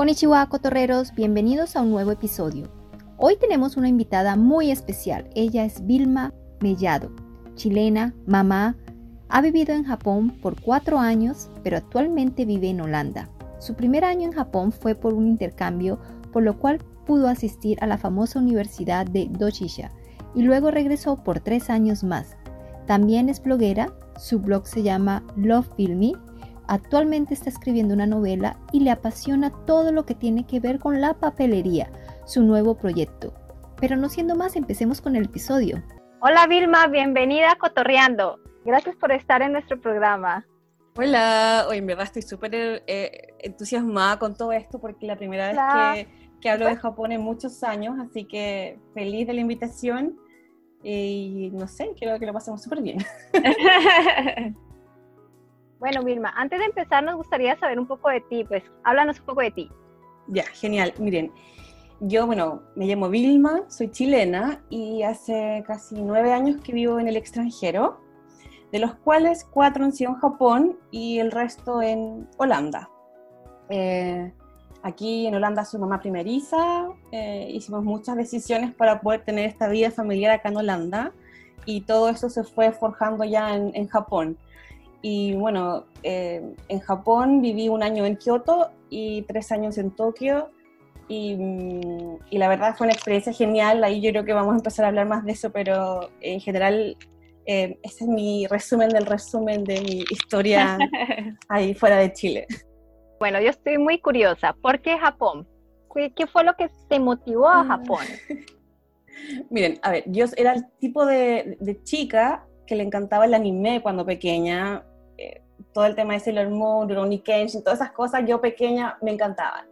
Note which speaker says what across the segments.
Speaker 1: Konnichiwa, cotorreros, bienvenidos a un nuevo episodio. Hoy tenemos una invitada muy especial. Ella es Vilma Mellado, chilena, mamá. Ha vivido en Japón por cuatro años, pero actualmente vive en Holanda. Su primer año en Japón fue por un intercambio, por lo cual pudo asistir a la famosa Universidad de Doshisha y luego regresó por tres años más. También es bloguera, su blog se llama Love Filmy Actualmente está escribiendo una novela y le apasiona todo lo que tiene que ver con la papelería, su nuevo proyecto. Pero no siendo más, empecemos con el episodio.
Speaker 2: Hola Vilma, bienvenida a Cotorreando. Gracias por estar en nuestro programa.
Speaker 3: Hola, hoy en verdad estoy súper eh, entusiasmada con todo esto porque la primera vez que, que, hablo de Japón en muchos años, así que feliz de la invitación y no sé, creo que lo pasemos súper bien.
Speaker 2: Bueno, Vilma, antes de empezar nos gustaría saber un poco de ti, pues háblanos un poco de ti.
Speaker 3: Ya, genial. Miren, yo, bueno, me llamo Vilma, soy chilena y hace casi nueve años que vivo en el extranjero, de los cuales cuatro han sido en Japón y el resto en Holanda. Eh, aquí en Holanda soy mamá primeriza, eh, hicimos muchas decisiones para poder tener esta vida familiar acá en Holanda y todo eso se fue forjando ya en, en Japón. Y bueno, eh, en Japón viví un año en Kioto y tres años en Tokio. Y, y, la verdad fue una experiencia genial. Ahí yo creo que vamos a empezar a hablar más de eso, pero en general eh, ese es mi resumen del resumen de mi historia ahí fuera de Chile.
Speaker 2: Bueno, yo estoy muy curiosa. ¿Por qué Japón? ¿Qué, fue lo que te motivó a Japón?
Speaker 3: Miren, a ver, yo era el tipo de, de chica que le encantaba el anime cuando pequeña todo el tema de Sailor Moon, Rurouni Kenshin, todas esas cosas, yo pequeña me encantaban.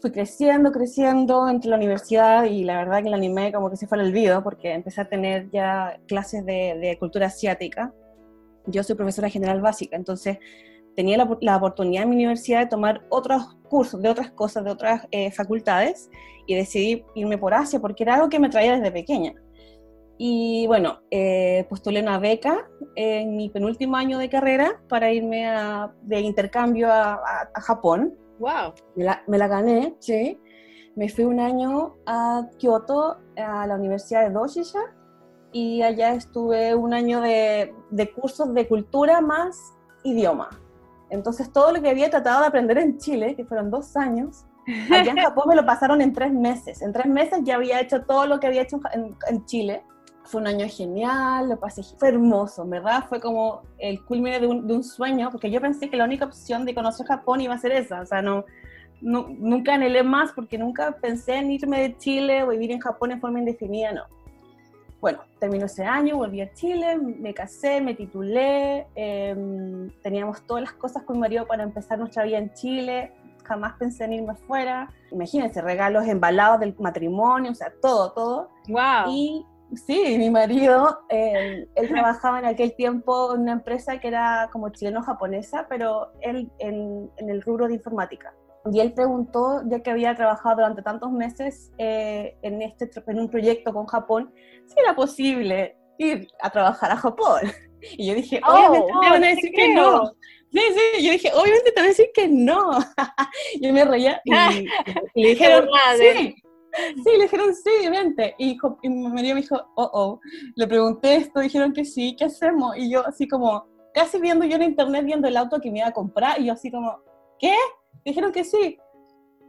Speaker 3: Fui creciendo, creciendo entre la universidad y la verdad que el anime como que se fue al olvido porque empecé a tener ya clases de, de cultura asiática. Yo soy profesora general básica, entonces tenía la, la, oportunidad en mi universidad de tomar otros cursos de otras cosas, de otras eh, facultades y decidí irme por Asia porque era algo que me traía desde pequeña. Y bueno, eh, postulé una beca en mi penúltimo año de carrera para irme de intercambio a, Japón.
Speaker 2: ¡Wow!
Speaker 3: Me la, me la, gané, sí. Me fui un año a Kioto, a la Universidad de Doshisha, y allá estuve un año de, de cursos de cultura más idioma. Entonces todo lo que había tratado de aprender en Chile, que fueron dos años, allá en Japón me lo pasaron en tres meses. En tres meses ya había hecho todo lo que había hecho en, en Chile fue un año genial, lo pasé, fue hermoso, ¿verdad? Fue como el culmine de un, de un, sueño, porque yo pensé que la única opción de conocer Japón iba a ser esa, o sea, no, no, nunca anhelé más porque nunca pensé en irme de Chile o vivir en Japón en forma indefinida, no. Bueno, terminó ese año, volví a Chile, me casé, me titulé, eh, teníamos todas las cosas con mi marido para empezar nuestra vida en Chile, jamás pensé en irme afuera. Imagínense, regalos embalados del matrimonio, o sea, todo, todo.
Speaker 2: ¡Wow!
Speaker 3: Y Sí, mi marido, él, trabajaba en aquel tiempo en una empresa que era como chileno-japonesa, pero él en, el rubro de informática. Y él preguntó, ya que había trabajado durante tantos meses eh, en, este, en un proyecto con Japón, si era posible ir a trabajar a Japón. Y yo dije, oh, obviamente te van a decir que no. Sí, sí, yo dije, obviamente te van a decir que no. yo me reía y, y le dijeron, sí, Sí, le dijeron sí, obviamente. Y, y mi marido me dijo, oh, oh. Le pregunté esto, dijeron que sí, ¿qué hacemos? Y yo así como, casi viendo yo en internet, viendo el auto que me iba a comprar, y yo así como, ¿qué? Dijeron que sí.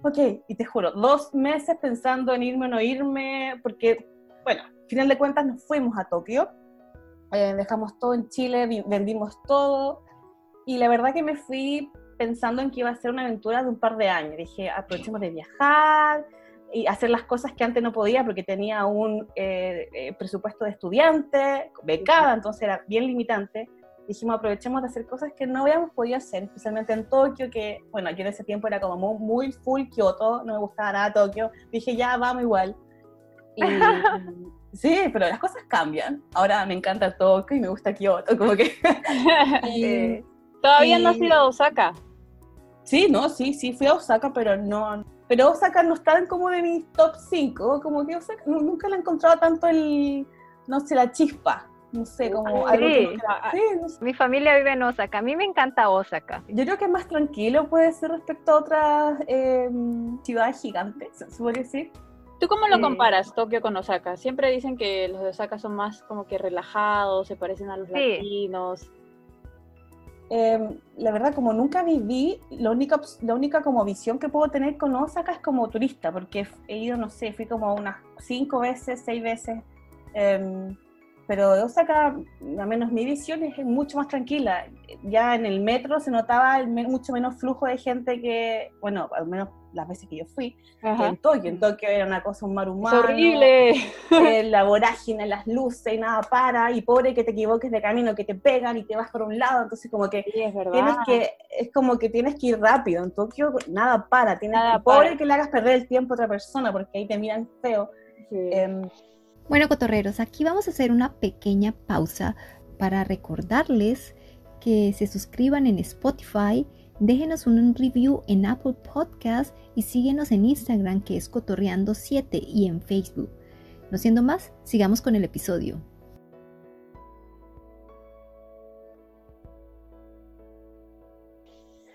Speaker 3: Ok, y te juro, dos meses pensando en irme o no irme, porque, bueno, al final de cuentas nos fuimos a Tokio, eh, dejamos todo en Chile, vendimos todo, y la verdad que me fui pensando en que iba a ser una aventura de un par de años. Dije, aprovechemos de viajar, y hacer las cosas que antes no podía porque tenía un eh, eh, presupuesto de estudiante, becada, entonces era bien limitante. Dijimos, aprovechemos de hacer cosas que no habíamos podido hacer, especialmente en Tokio, que, bueno, yo en ese tiempo era como muy, full Kyoto, no me gustaba nada Tokio. Dije, ya, vamos igual. Y, sí, pero las cosas cambian. Ahora me encanta Tokio y me gusta Kyoto, como que...
Speaker 2: y, ¿Todavía no has ido a Osaka?
Speaker 3: Sí, no, sí, sí, fui a Osaka, pero no, pero Osaka no está como de mis top 5, como que Osaka nunca le he encontrado tanto el, no sé, la chispa. no sé, como
Speaker 2: Ah,
Speaker 3: algo
Speaker 2: sí.
Speaker 3: que- sí, no sé.
Speaker 2: Mi familia vive en Osaka. A mí me encanta Osaka.
Speaker 3: Yo creo que es más tranquilo puede ser respecto a otras eh, ciudades gigantes, se podría decir.
Speaker 4: ¿Tú cómo lo
Speaker 2: Sí.
Speaker 4: comparas Tokio con Osaka? Siempre dicen que los de Osaka son más como que relajados, se parecen a los
Speaker 2: Sí.
Speaker 4: latinos.
Speaker 3: Eh, la verdad, como nunca viví, la única, la única como visión que puedo tener con Osaka es como turista, porque he ido, no sé, fui como unas cinco veces, seis veces. eh, pero Osaka, al menos mi visión es mucho más tranquila. Ya en el metro se notaba el mucho menos flujo de gente que, bueno, al menos las veces que yo fui, que
Speaker 4: Ajá.
Speaker 3: en Tokio. En Tokio era una cosa, un mar
Speaker 4: Es
Speaker 3: humano.
Speaker 4: horrible.
Speaker 3: eh, la vorágine, las luces y nada para, y pobre que te equivoques de camino, que te pegan y te vas por un lado, entonces como que
Speaker 4: Sí, es verdad.
Speaker 3: tienes que, es como que tienes que ir rápido, en Tokio nada para, tienes
Speaker 4: Nada
Speaker 3: que, pobre
Speaker 4: para.
Speaker 3: que le hagas perder el tiempo a otra persona, porque ahí te miran feo.
Speaker 4: Sí.
Speaker 3: Em,
Speaker 1: Bueno, cotorreros, aquí vamos a hacer una pequeña pausa para recordarles que se suscriban en Spotify, déjenos un review en Apple Podcast y síguenos en Instagram que es Cotorreando7 y en Facebook. No siendo más, sigamos con el episodio.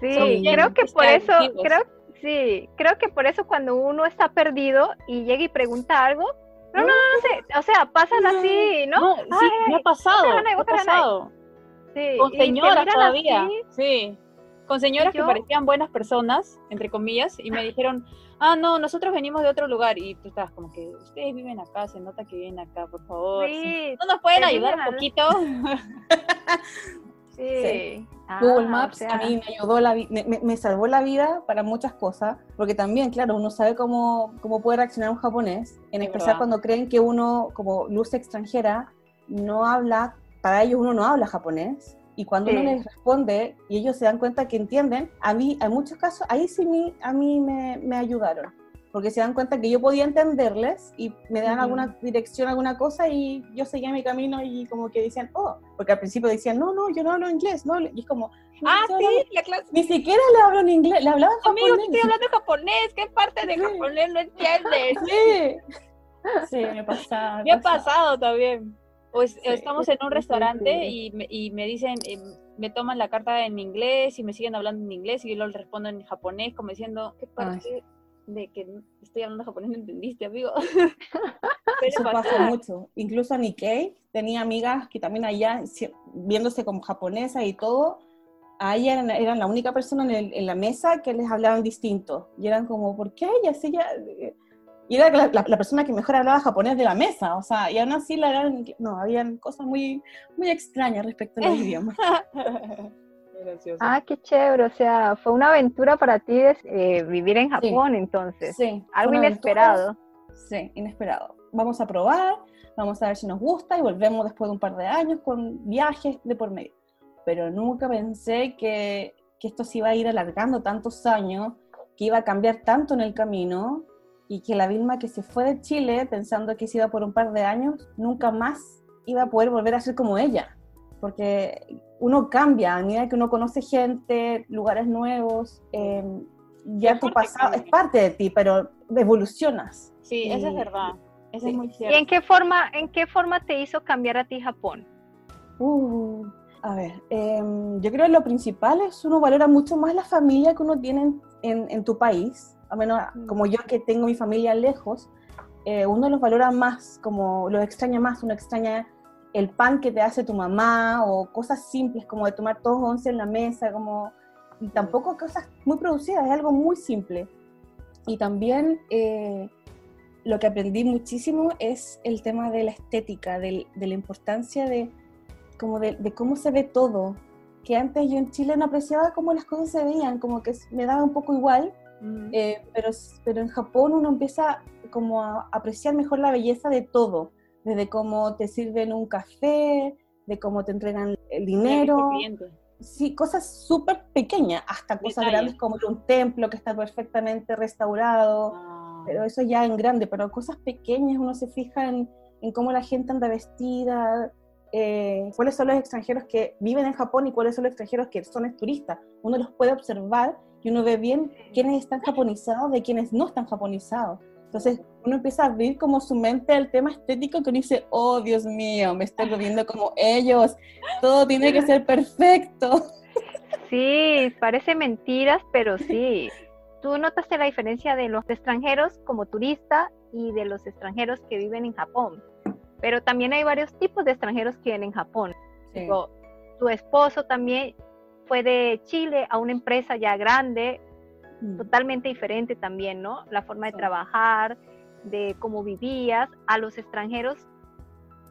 Speaker 2: Sí, creo que por eso, creo, sí, creo que por eso cuando uno está perdido y llega y pregunta algo, no, no, no, sé, o sea, pasan así, ¿no?
Speaker 4: No, sí,
Speaker 2: Ay,
Speaker 4: me ha pasado, me ha pasado.
Speaker 2: Sí,
Speaker 4: Con señoras todavía,
Speaker 2: así,
Speaker 4: sí. Con señoras que parecían buenas personas, entre comillas, y me dijeron, ah, no, nosotros venimos de otro lugar. Y tú estabas como que, ustedes viven acá, se nota que viven acá, por favor.
Speaker 2: Sí,
Speaker 4: ¿No nos pueden ayudar un
Speaker 2: al-
Speaker 4: poquito?
Speaker 2: sí.
Speaker 3: Sí.
Speaker 2: Ah,
Speaker 3: Google
Speaker 2: o
Speaker 3: Maps
Speaker 2: sea,
Speaker 3: a mí me ayudó, la vi- me, me- me salvó la vida para muchas cosas, porque también, claro, uno sabe cómo, cómo puede reaccionar un japonés, en
Speaker 4: Es
Speaker 3: especial
Speaker 4: verdad.
Speaker 3: cuando creen que uno, como luz extranjera, no habla, para ellos uno no habla japonés, y cuando
Speaker 2: Sí.
Speaker 3: uno les responde y ellos se dan cuenta que entienden, a mí, en muchos casos, ahí sí me, a mí me, me ayudaron, porque se dan cuenta que yo podía entenderles y me dan
Speaker 4: Ujú.
Speaker 3: alguna dirección, alguna cosa, y yo seguía mi camino y como que decían, oh, porque al principio decían, no, no, yo no hablo inglés, no, hablo-". y es como,
Speaker 4: ah,
Speaker 3: "Yo hablo
Speaker 4: sí, la clase.
Speaker 3: ni siquiera le hablo en inglés, le hablaba en
Speaker 4: Amigo,
Speaker 3: japonés.
Speaker 4: estoy hablando japonés, ¿qué parte de
Speaker 3: Sí.
Speaker 4: japonés no entiendes?
Speaker 3: Sí. Sí, me pasa.
Speaker 4: Me ha pasado también. Pues
Speaker 3: Sí,
Speaker 4: estamos
Speaker 3: es-
Speaker 4: en un
Speaker 3: es
Speaker 4: restaurante y me, y me dicen, eh, me toman la carta en inglés y me siguen hablando en inglés y yo les respondo en japonés como diciendo, ¿qué parte de que estoy hablando japonés no entendiste, amigo?
Speaker 3: Eso pasa mucho. Incluso Nikkei tenía amigas que también allá, viéndose como japonesas y todo, a ella eran, eran la única persona en, el- en la mesa que les hablaban distinto. Y eran como, ¿por qué ella? Si ella... Y era la, la- la persona que mejor hablaba japonés de la mesa, o sea, y aún así la eran, no, habían cosas muy, muy extrañas respecto a los idiomas.
Speaker 4: Qué gracioso.
Speaker 2: Ah, qué chévere, o sea, fue una aventura para ti eh, vivir en Japón entonces.
Speaker 3: Sí,
Speaker 2: Algo inesperado.
Speaker 3: aventura. Sí, inesperado. Vamos a probar, vamos a ver si nos gusta y volvemos después de un par de años con viajes de por medio. Pero nunca pensé que, que esto se iba a ir alargando tantos años, que iba a cambiar tanto en el camino y que la Vilma que se fue de Chile pensando que se iba por un par de años, nunca más iba a poder volver a ser como ella. Porque uno cambia a medida que uno conoce gente, lugares nuevos. eh, ya
Speaker 4: Es
Speaker 3: tu pasado es parte de ti, pero evolucionas.
Speaker 4: Sí, eso es
Speaker 3: Y-
Speaker 4: verdad. Eso
Speaker 3: sí.
Speaker 4: es muy
Speaker 2: ¿Y
Speaker 4: cierto.
Speaker 2: en qué forma, en qué forma te hizo cambiar a ti Japón?
Speaker 3: Uh, a ver, em, yo creo que lo principal es uno valora mucho más la familia que uno tiene en, en- en tu país, a menos como yo que tengo mi familia lejos, eh, uno los valora más, como los extraña más, uno extraña el pan que te hace tu mamá o cosas simples como de tomar todos once en la mesa, como y tampoco cosas muy producidas, es algo muy simple. Y también eh, lo que aprendí muchísimo es el tema de la estética, del- de la importancia de, como de, de cómo se ve todo. Que antes yo en Chile no apreciaba cómo las cosas se veían, como que me daba un poco igual,
Speaker 4: Mm.
Speaker 3: eh, pero, pero en Japón uno empieza como a apreciar mejor la belleza de todo, desde cómo te sirven un café, de cómo te entregan el dinero, sí, cosas súper pequeñas, hasta cosas grandes como un templo que está perfectamente restaurado,
Speaker 4: Ah.
Speaker 3: pero eso ya en grande, pero cosas pequeñas uno se fija en, en cómo la gente anda vestida, eh, cuáles son los extranjeros que viven en Japón y cuáles son los extranjeros que son turistas. Uno los puede observar y uno ve bien quiénes están japonizados de quienes no están japonizados. Entonces uno empieza a abrir como su mente al tema estético que uno dice, oh Dios mío, me estoy volviendo como ellos, todo tiene que ser perfecto.
Speaker 2: Sí, parece mentiras, pero sí. Tú notaste la diferencia de los extranjeros como turista y de los extranjeros que viven en Japón. Pero también hay varios tipos de extranjeros que viven en Japón. tu esposo también fue de Chile a una empresa ya grande, mm. totalmente diferente también, ¿no? La forma de trabajar, de cómo vivías, a los extranjeros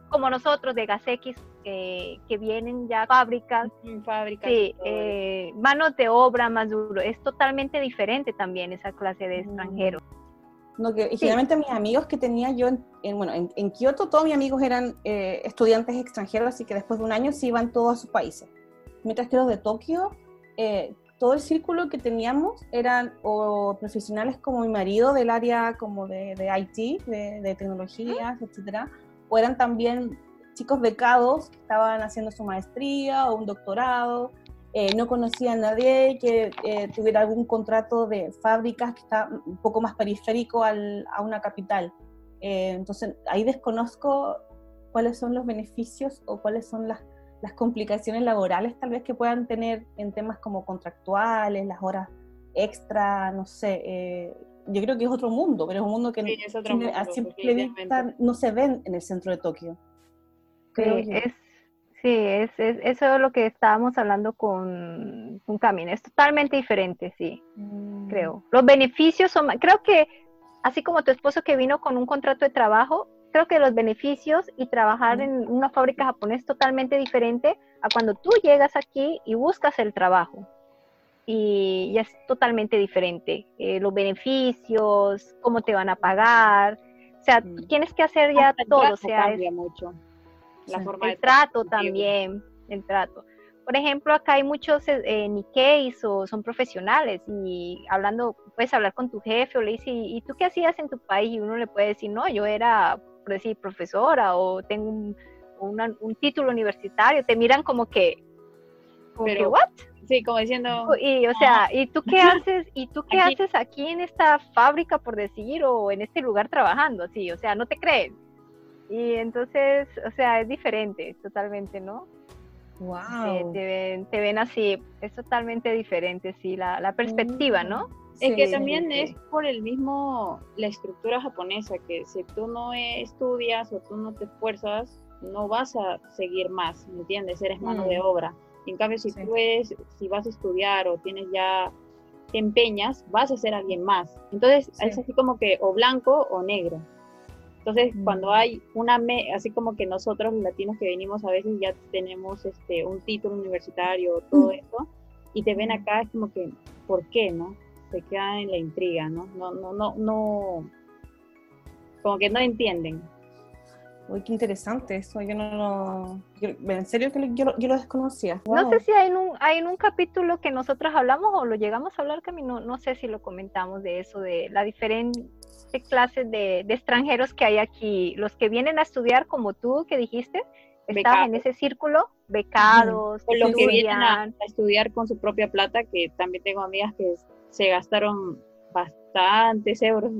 Speaker 2: como nosotros de Gasex, eh, que vienen ya fábricas,
Speaker 4: fábricas
Speaker 2: sí, eh, manos de obra más duro, es totalmente diferente también esa clase de extranjeros.
Speaker 3: No, que, generalmente mis amigos que tenía yo en, bueno, en, Kioto, todos mis amigos eran eh, estudiantes extranjeros, así que después de un año se iban todos a sus países. Mientras que los de Tokio, todo el círculo que teníamos eran o profesionales como mi marido del área como de, de IT, de, de tecnologías, etcétera, o eran también chicos becados que estaban haciendo su maestría o un doctorado, eh, no conocía a nadie que eh, tuviera algún contrato de fábricas que está un poco más periférico al, a una capital. Eh, entonces ahí desconozco cuáles son los beneficios o cuáles son las, las, complicaciones laborales tal vez que puedan tener en temas como contractuales, las horas extra, no sé, yo creo que es otro mundo, pero es un mundo que a simple vista no se ven en el centro de Tokio.
Speaker 2: sí, es, sí es, eso es lo que estábamos hablando con, con Camino. Es totalmente diferente, sí, mm. creo. Los beneficios son, creo que así como tu esposo que vino con un contrato de trabajo, creo que los beneficios y trabajar en una fábrica japonesa es totalmente diferente a cuando tú llegas aquí y buscas el trabajo y ya es totalmente diferente. Eh, los beneficios, cómo te van a pagar, o sea, mm. tienes que hacer ya todo. O sea,
Speaker 4: cambia mucho.
Speaker 2: La forma el trato también, el trato. Por ejemplo, acá hay muchos eh, Nikkeis o son profesionales y hablando, puedes hablar con tu jefe o le dices, ¿y tú qué hacías en tu país? Y uno le puede decir, no, yo era, por decir, profesora o tengo un, un título universitario. Te miran como que, como
Speaker 4: Pero,
Speaker 2: que, ¿what?
Speaker 4: Sí, como diciendo.
Speaker 2: Y, o sea, ¿y tú qué haces? ¿Y tú qué aquí. haces aquí en esta fábrica, por decir, o en este lugar trabajando? Sí, o sea, no te creen. Y entonces, o sea, es diferente, totalmente, ¿no?
Speaker 3: Wow.
Speaker 2: te, ven, así, es totalmente diferente, sí, la, la perspectiva, ¿no?
Speaker 4: Es que también es por el mismo, la estructura japonesa, que si tú no estudias o tú no te esfuerzas, no vas a seguir más, ¿me entiendes? Eres mano de obra en cambio, si tú eres, si vas a estudiar o tienes ya, te empeñas, vas a ser alguien más. Entonces, es así como que o blanco o negro. Entonces, mm. cuando hay una, así como que nosotros los latinos que venimos a veces ya tenemos este, un título universitario, todo mm. eso, y te ven mm. acá, es como que, ¿por qué, no? Se quedan en la intriga, ¿no? No, no, no, no, como que no entienden.
Speaker 3: Uy, qué interesante eso, yo no lo... en serio que yo, yo lo desconocía.
Speaker 2: No sé si hay en, un, hay en un capítulo que nosotros hablamos o lo llegamos a hablar, Cami, no, no sé si lo comentamos de eso, de la diferente clase de, de, extranjeros que hay aquí, los que vienen a estudiar como tú, que dijiste, están en ese círculo, becados,
Speaker 4: o los que vienen a, a estudiar con su propia plata, que también tengo amigas que se gastaron bastantes euros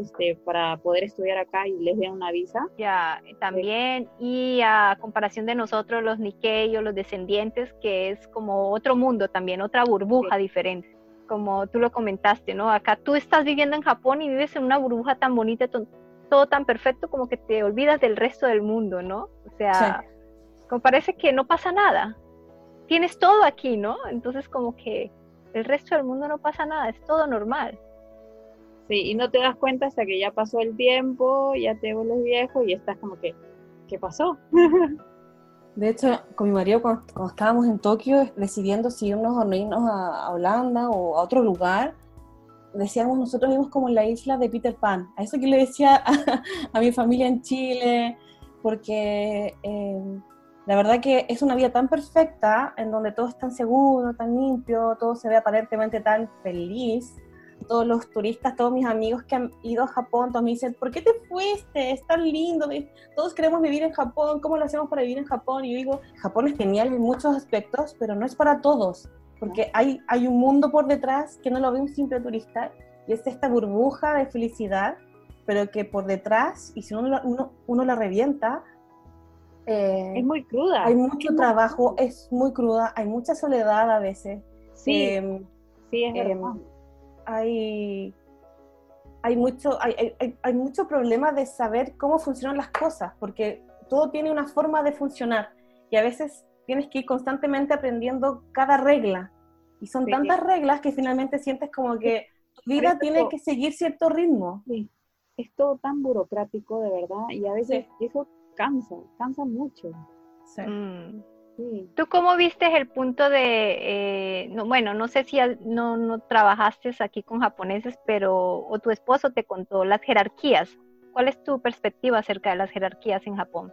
Speaker 4: este, para poder estudiar acá y les den una visa.
Speaker 2: Ya, también, y a comparación de nosotros, los o los descendientes, que es como otro mundo también, otra burbuja diferente. Como tú lo comentaste, ¿no? Acá tú estás viviendo en Japón y vives en una burbuja tan bonita, todo tan perfecto, como que te olvidas del resto del mundo, ¿no? O sea, como parece que no pasa nada. Tienes todo aquí, ¿no? Entonces como que el resto del mundo no pasa nada, es todo normal.
Speaker 4: Sí, y no te das cuenta hasta que ya pasó el tiempo, ya te vuelves viejo y estás como que, ¿qué pasó?
Speaker 3: De hecho, con mi marido, cuando, estábamos en Tokio decidiendo si irnos o no irnos a, Holanda o a otro lugar, decíamos, nosotros vivimos como en la isla de Peter Pan. A eso que le decía a, mi familia en Chile, porque eh, la verdad que es una vida tan perfecta, en donde todo es tan seguro, tan limpio, todo se ve aparentemente tan feliz, todos los turistas, todos mis amigos que han ido a Japón, todos me dicen, ¿por qué te fuiste? Es tan lindo, todos queremos vivir en Japón, ¿cómo lo hacemos para vivir en Japón? Y yo digo, Japón es genial en muchos aspectos, pero no es para todos, porque hay, hay un mundo por detrás que no lo ve un simple turista, y es esta burbuja de felicidad pero que por detrás, y si uno, uno, uno la revienta,
Speaker 4: eh, es muy cruda.
Speaker 3: Hay mucho trabajo, es muy cruda, hay mucha soledad a veces.
Speaker 4: Sí, em, sí es em, verdad.
Speaker 3: hay, hay, mucho, hay, hay, hay mucho problema de saber cómo funcionan las cosas, porque todo tiene una forma de funcionar y a veces tienes que ir constantemente aprendiendo cada regla. Y son tantas reglas que finalmente sientes como que tu vida tiene que seguir cierto ritmo.
Speaker 4: Sí. Es todo tan burocrático, de verdad, y a veces eso cansa, cansa mucho.
Speaker 2: Mm. ¿Tú cómo viste el punto de, eh, bueno, no sé si no, no trabajaste aquí con japoneses, pero o tu esposo te contó las jerarquías? ¿Cuál es tu perspectiva acerca de las jerarquías en Japón?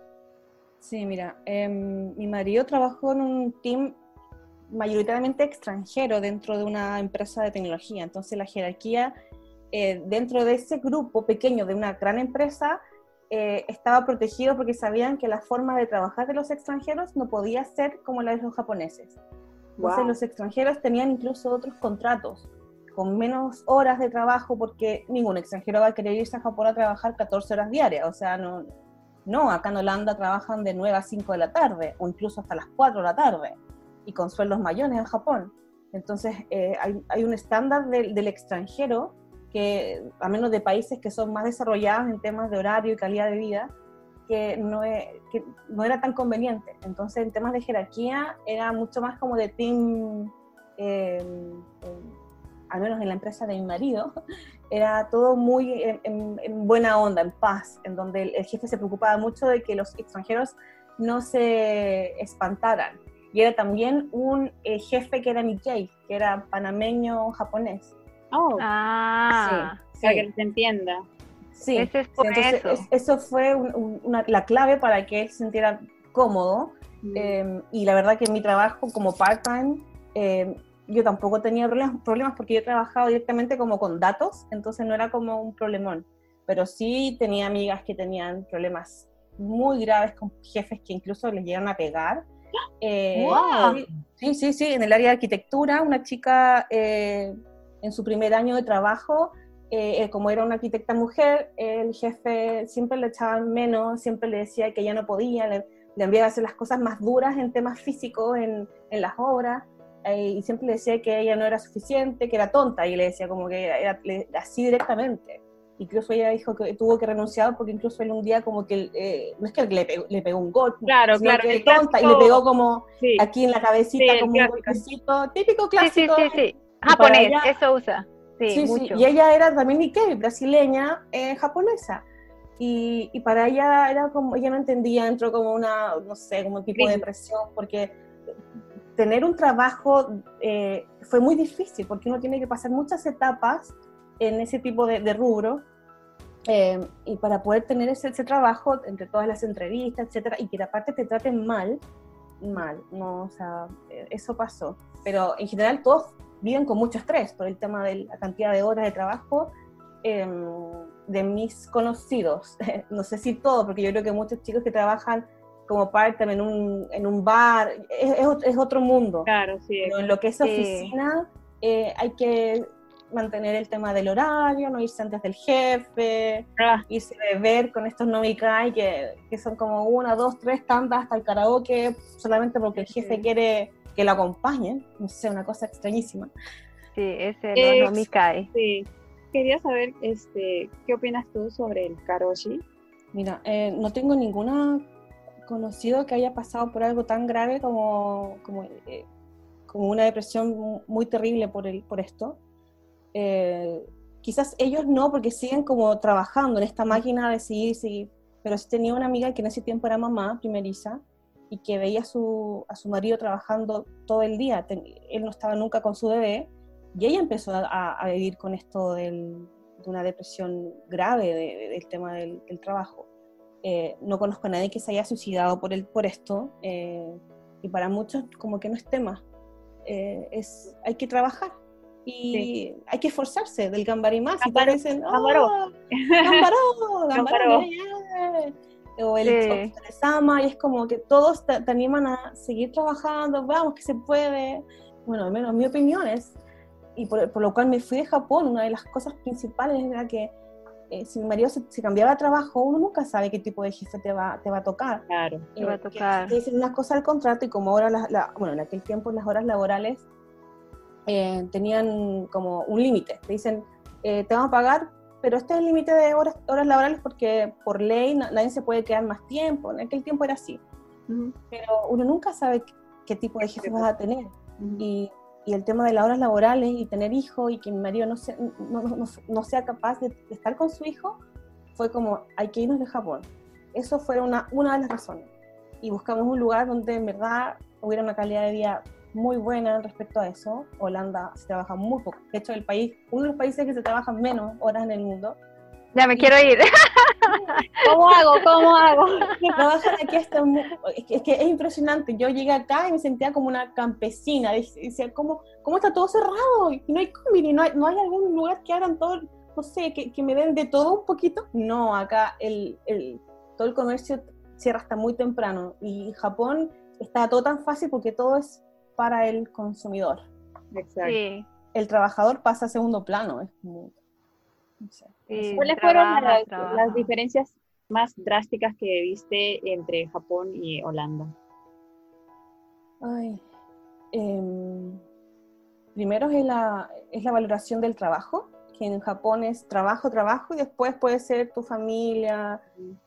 Speaker 3: Sí, mira, em, mi marido trabajó en un team mayoritariamente extranjero dentro de una empresa de tecnología, entonces la jerarquía eh, dentro de ese grupo pequeño de una gran empresa eh, estaba protegido porque sabían que la forma de trabajar de los extranjeros no podía ser como la de los japoneses. Entonces los extranjeros tenían incluso otros contratos con menos horas de trabajo porque ningún extranjero va a querer irse a Japón a trabajar 14 horas diarias. O sea, no, no, acá en Holanda trabajan de 9 a 5 de la tarde o incluso hasta las 4 de la tarde y con sueldos mayores en Japón. Entonces eh, hay, hay, un estándar del extranjero a menos de países que son más desarrollados en temas de horario y calidad de vida, que no, que no era tan conveniente. Entonces, en temas de jerarquía, era mucho más como de team, em, em, al menos en la empresa de mi marido, era todo muy en, buena onda, en paz, en donde el, jefe se preocupaba mucho de que los extranjeros no se espantaran. Y era también un eh, jefe que era Nikkei, que era panameño japonés.
Speaker 4: Oh. Ah, para que se entienda.
Speaker 3: Sí, entonces eso. fue la clave para que él se sintiera cómodo. Mm. Em, y la verdad que en mi trabajo como part-time, em, yo tampoco tenía problemas, problemas porque yo trabajaba directamente como con datos, entonces no era como un problemón. Pero sí tenía amigas que tenían problemas muy graves con jefes que incluso les llegaron a pegar. Eh, sí, sí, sí, en el área de arquitectura, una chica eh, en su primer año de trabajo, eh, eh, como era una arquitecta mujer, el jefe siempre le echaba menos, siempre le decía que ella no podía, le, le enviaba a hacer las cosas más duras en temas físicos, en, en las obras, eh, y siempre le decía que ella no era suficiente, que era tonta, y le decía como que era, así directamente. Incluso ella dijo que tuvo que renunciar porque incluso él un día como que, no es que le pegó, le pegó un golpe,
Speaker 4: claro, claro,
Speaker 3: que tonta, y le pegó como aquí en la cabecita, como un golpecito, típico clásico.
Speaker 2: Sí, sí, sí, Japonés, eso usa. Sí, mucho.
Speaker 3: Y ella era también Nikkei, brasileña, eh, japonesa. Y, y, para ella era como, ella no entendía, entró como una, no sé, como un tipo de depresión, porque tener un trabajo eh, fue muy difícil, porque uno tiene que pasar muchas etapas en ese tipo de, rubro. Eh, y para poder tener ese, ese, trabajo, entre todas las entrevistas, etcétera, y que aparte te traten mal, mal, no, o sea, eso pasó. Pero en general todos viven con mucho estrés por el tema de la cantidad de horas de trabajo em, de mis conocidos. no sé si todo, porque yo creo que muchos chicos que trabajan como parte en un, en un bar, es, es, otro mundo.
Speaker 4: Claro, sí.
Speaker 3: Pero en lo que es oficina, eh, hay que mantener el tema del horario, no irse antes del jefe, ah. irse a beber con estos nomicai que, que son como una, dos, tres tandas hasta el karaoke, solamente porque el jefe quiere que lo acompañen, no sé, una cosa extrañísima.
Speaker 2: Sí, ese no, me cae.
Speaker 4: Sí. Quería saber, este, ¿qué opinas tú sobre el karoshi?
Speaker 3: Mira, eh, no tengo ninguna conocido que haya pasado por algo tan grave como, como, eh, como una depresión muy terrible por, el, por esto. Eh, quizás ellos no, porque siguen como trabajando en esta máquina de seguir, seguir. Pero sí tenía una amiga que en ese tiempo era mamá primeriza, y que veía a su, a su marido trabajando todo el día. él no estaba nunca con su bebé y ella empezó a, a vivir con esto del, de una depresión grave del tema del, trabajo. Eh, no conozco a nadie que se haya suicidado por, el, por esto eh, y para muchos como que no es tema. Eh, es, hay que trabajar y hay que esforzarse del gambari más. Y todos dicen, ¡Oh, gambaró! o el sí. ama, y es como que todos te, animan a seguir trabajando, vamos que se puede. Bueno, al menos mi opinión es, y por, lo cual me fui de Japón, una de las cosas principales era que eh, si mi marido se, cambiaba de trabajo, uno nunca sabe qué tipo de jefe te va, te va a tocar.
Speaker 4: Claro,
Speaker 2: te va a tocar.
Speaker 3: Te dicen unas cosas al contrato y como ahora, la, bueno, en aquel tiempo las horas laborales tenían como un límite. Te dicen, te van a pagar pero este es el límite de horas, horas laborales porque por ley nadie se puede quedar más tiempo. En aquel tiempo era así. Pero uno nunca sabe qué, tipo de jefe vas a tener. y, y, el tema de las horas laborales y tener hijos y que mi marido no, sea, no, no, no sea capaz de, estar con su hijo, fue como, hay que irnos de Japón. Eso fue una, una de las razones. Y buscamos un lugar donde en verdad hubiera una calidad de vida muy buena respecto a eso. Holanda se trabaja muy poco. De hecho, el país, uno de los países que se trabajan menos horas en el mundo.
Speaker 2: Ya me quiero ir.
Speaker 4: ¿Cómo hago? ¿Cómo hago?
Speaker 3: Trabajan aquí hasta es, que, es, impresionante. Yo llegué acá y me sentía como una campesina. Decía, ¿cómo, cómo está todo cerrado? Y no hay comida, no hay, no hay algún lugar que hagan todo, no sé, que, que me den de todo un poquito. No, acá el, el, todo el comercio cierra hasta muy temprano. Y Japón está todo tan fácil porque todo es para el consumidor.
Speaker 4: Exacto.
Speaker 3: El trabajador pasa a segundo plano. Es
Speaker 4: ¿Cuáles fueron las, diferencias más drásticas que viste entre Japón y Holanda?
Speaker 3: Ay, em, primero es la, es la valoración del trabajo, que en Japón es trabajo, trabajo, y después puede ser tu familia,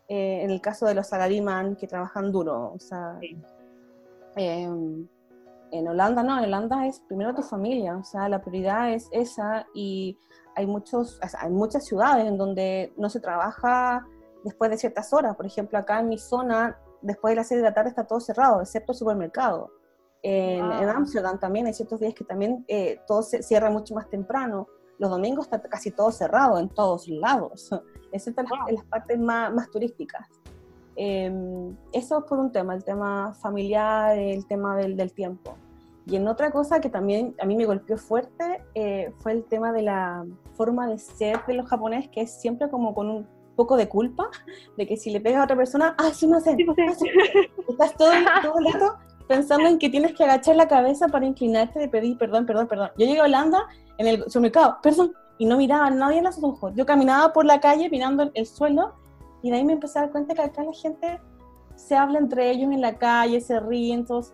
Speaker 3: eh, en el caso de los salariman que trabajan duro, o sea, em, en Holanda no, en Holanda es primero tu familia, o sea, la prioridad es esa y hay, muchos, hay muchas ciudades en donde no se trabaja después de ciertas horas. Por ejemplo, acá en mi zona, después de las 6 de la tarde está todo cerrado, excepto el supermercado. En, Amsterdam también hay ciertos días que también eh, todo se cierra mucho más temprano. Los domingos está casi todo cerrado en todos lados, excepto en las, partes más, más turísticas. Em, eso por un tema, el tema familiar, el tema del, del, tiempo. Y en otra cosa que también a mí me golpeó fuerte eh, fue el tema de la forma de ser de los japoneses, que es siempre como con un poco de culpa, de que si le pegas a otra persona, ¡ah, sí, no sé! Estás todo, todo el rato pensando en que tienes que agachar la cabeza para inclinarte de pedir perdón, perdón, perdón. Yo llegué a Holanda en el supermercado, perdón, y no miraba a nadie en los ojos. Yo caminaba por la calle mirando el suelo y de ahí me empecé a dar cuenta que acá la gente se habla entre ellos en la calle, se ríen, todos,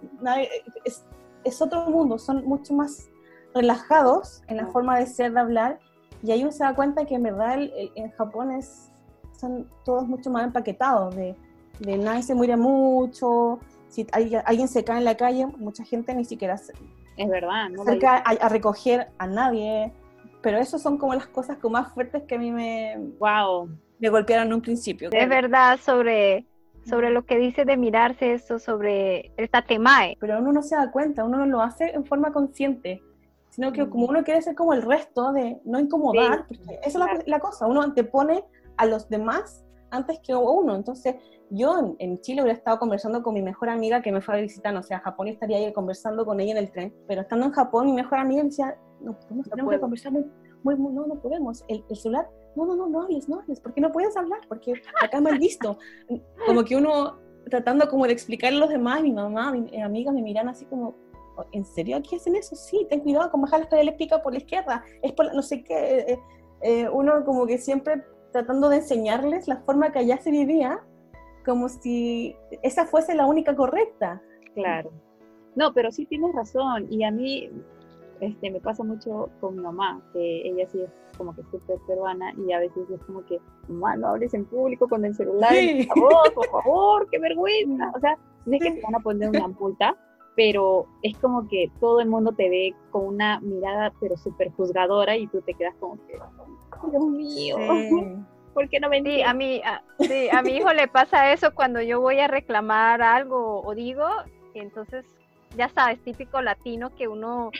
Speaker 3: es, es, otro mundo, son mucho más relajados en la forma de ser, de hablar, y ahí uno se da cuenta que en verdad en Japón es, son todos mucho más empaquetados, de, de nadie se muere mucho, si alguien se cae en la calle, mucha gente ni siquiera se,
Speaker 4: es verdad, no
Speaker 3: acerca a, a, recoger a nadie, pero eso son como las cosas como más fuertes que a mí me...
Speaker 4: Wow
Speaker 3: me golpearon un principio.
Speaker 2: Es verdad sobre, sobre lo que dice de mirarse eso, sobre el tatemae.
Speaker 3: Pero uno no se da cuenta, uno no lo hace en forma consciente, sino que como uno quiere ser como el resto de no incomodar, porque esa es la, cosa, uno antepone a los demás antes que uno. Entonces, yo en, Chile hubiera estado conversando con mi mejor amiga que me fue a visitar, o sea, a Japón estaría ahí conversando con ella en el tren, pero estando en Japón, mi mejor amiga me decía, no, tenemos que conversar muy, no, no podemos, el, el celular no, no, no, no hables, no hables, porque no puedes hablar, porque acá mal visto. Como que uno tratando como de explicarle a los demás, mi mamá, mi amiga me miran así como, ¿en serio aquí hacen eso? Sí, ten cuidado con bajar la escalera eléctrica por la izquierda, es por no sé qué. Eh, eh, uno como que siempre tratando de enseñarles la forma que allá se vivía, como si esa fuese la única correcta.
Speaker 4: Claro. No, pero sí tienes razón. Y a mí este, me pasa mucho con mi mamá, que ella sí es como que súper peruana y a veces es como que, mamá, no hables en público con el celular, por favor, por favor, qué vergüenza. O sea, no es que te van a poner una ampulta, pero es como que todo el mundo te ve con una mirada pero súper juzgadora y tú te quedas como que, Dios mío. ¿Por qué no me
Speaker 2: sí, a mí, a, sí, a mi hijo le pasa eso cuando yo voy a reclamar algo o digo, y entonces, ya sabes, típico latino que uno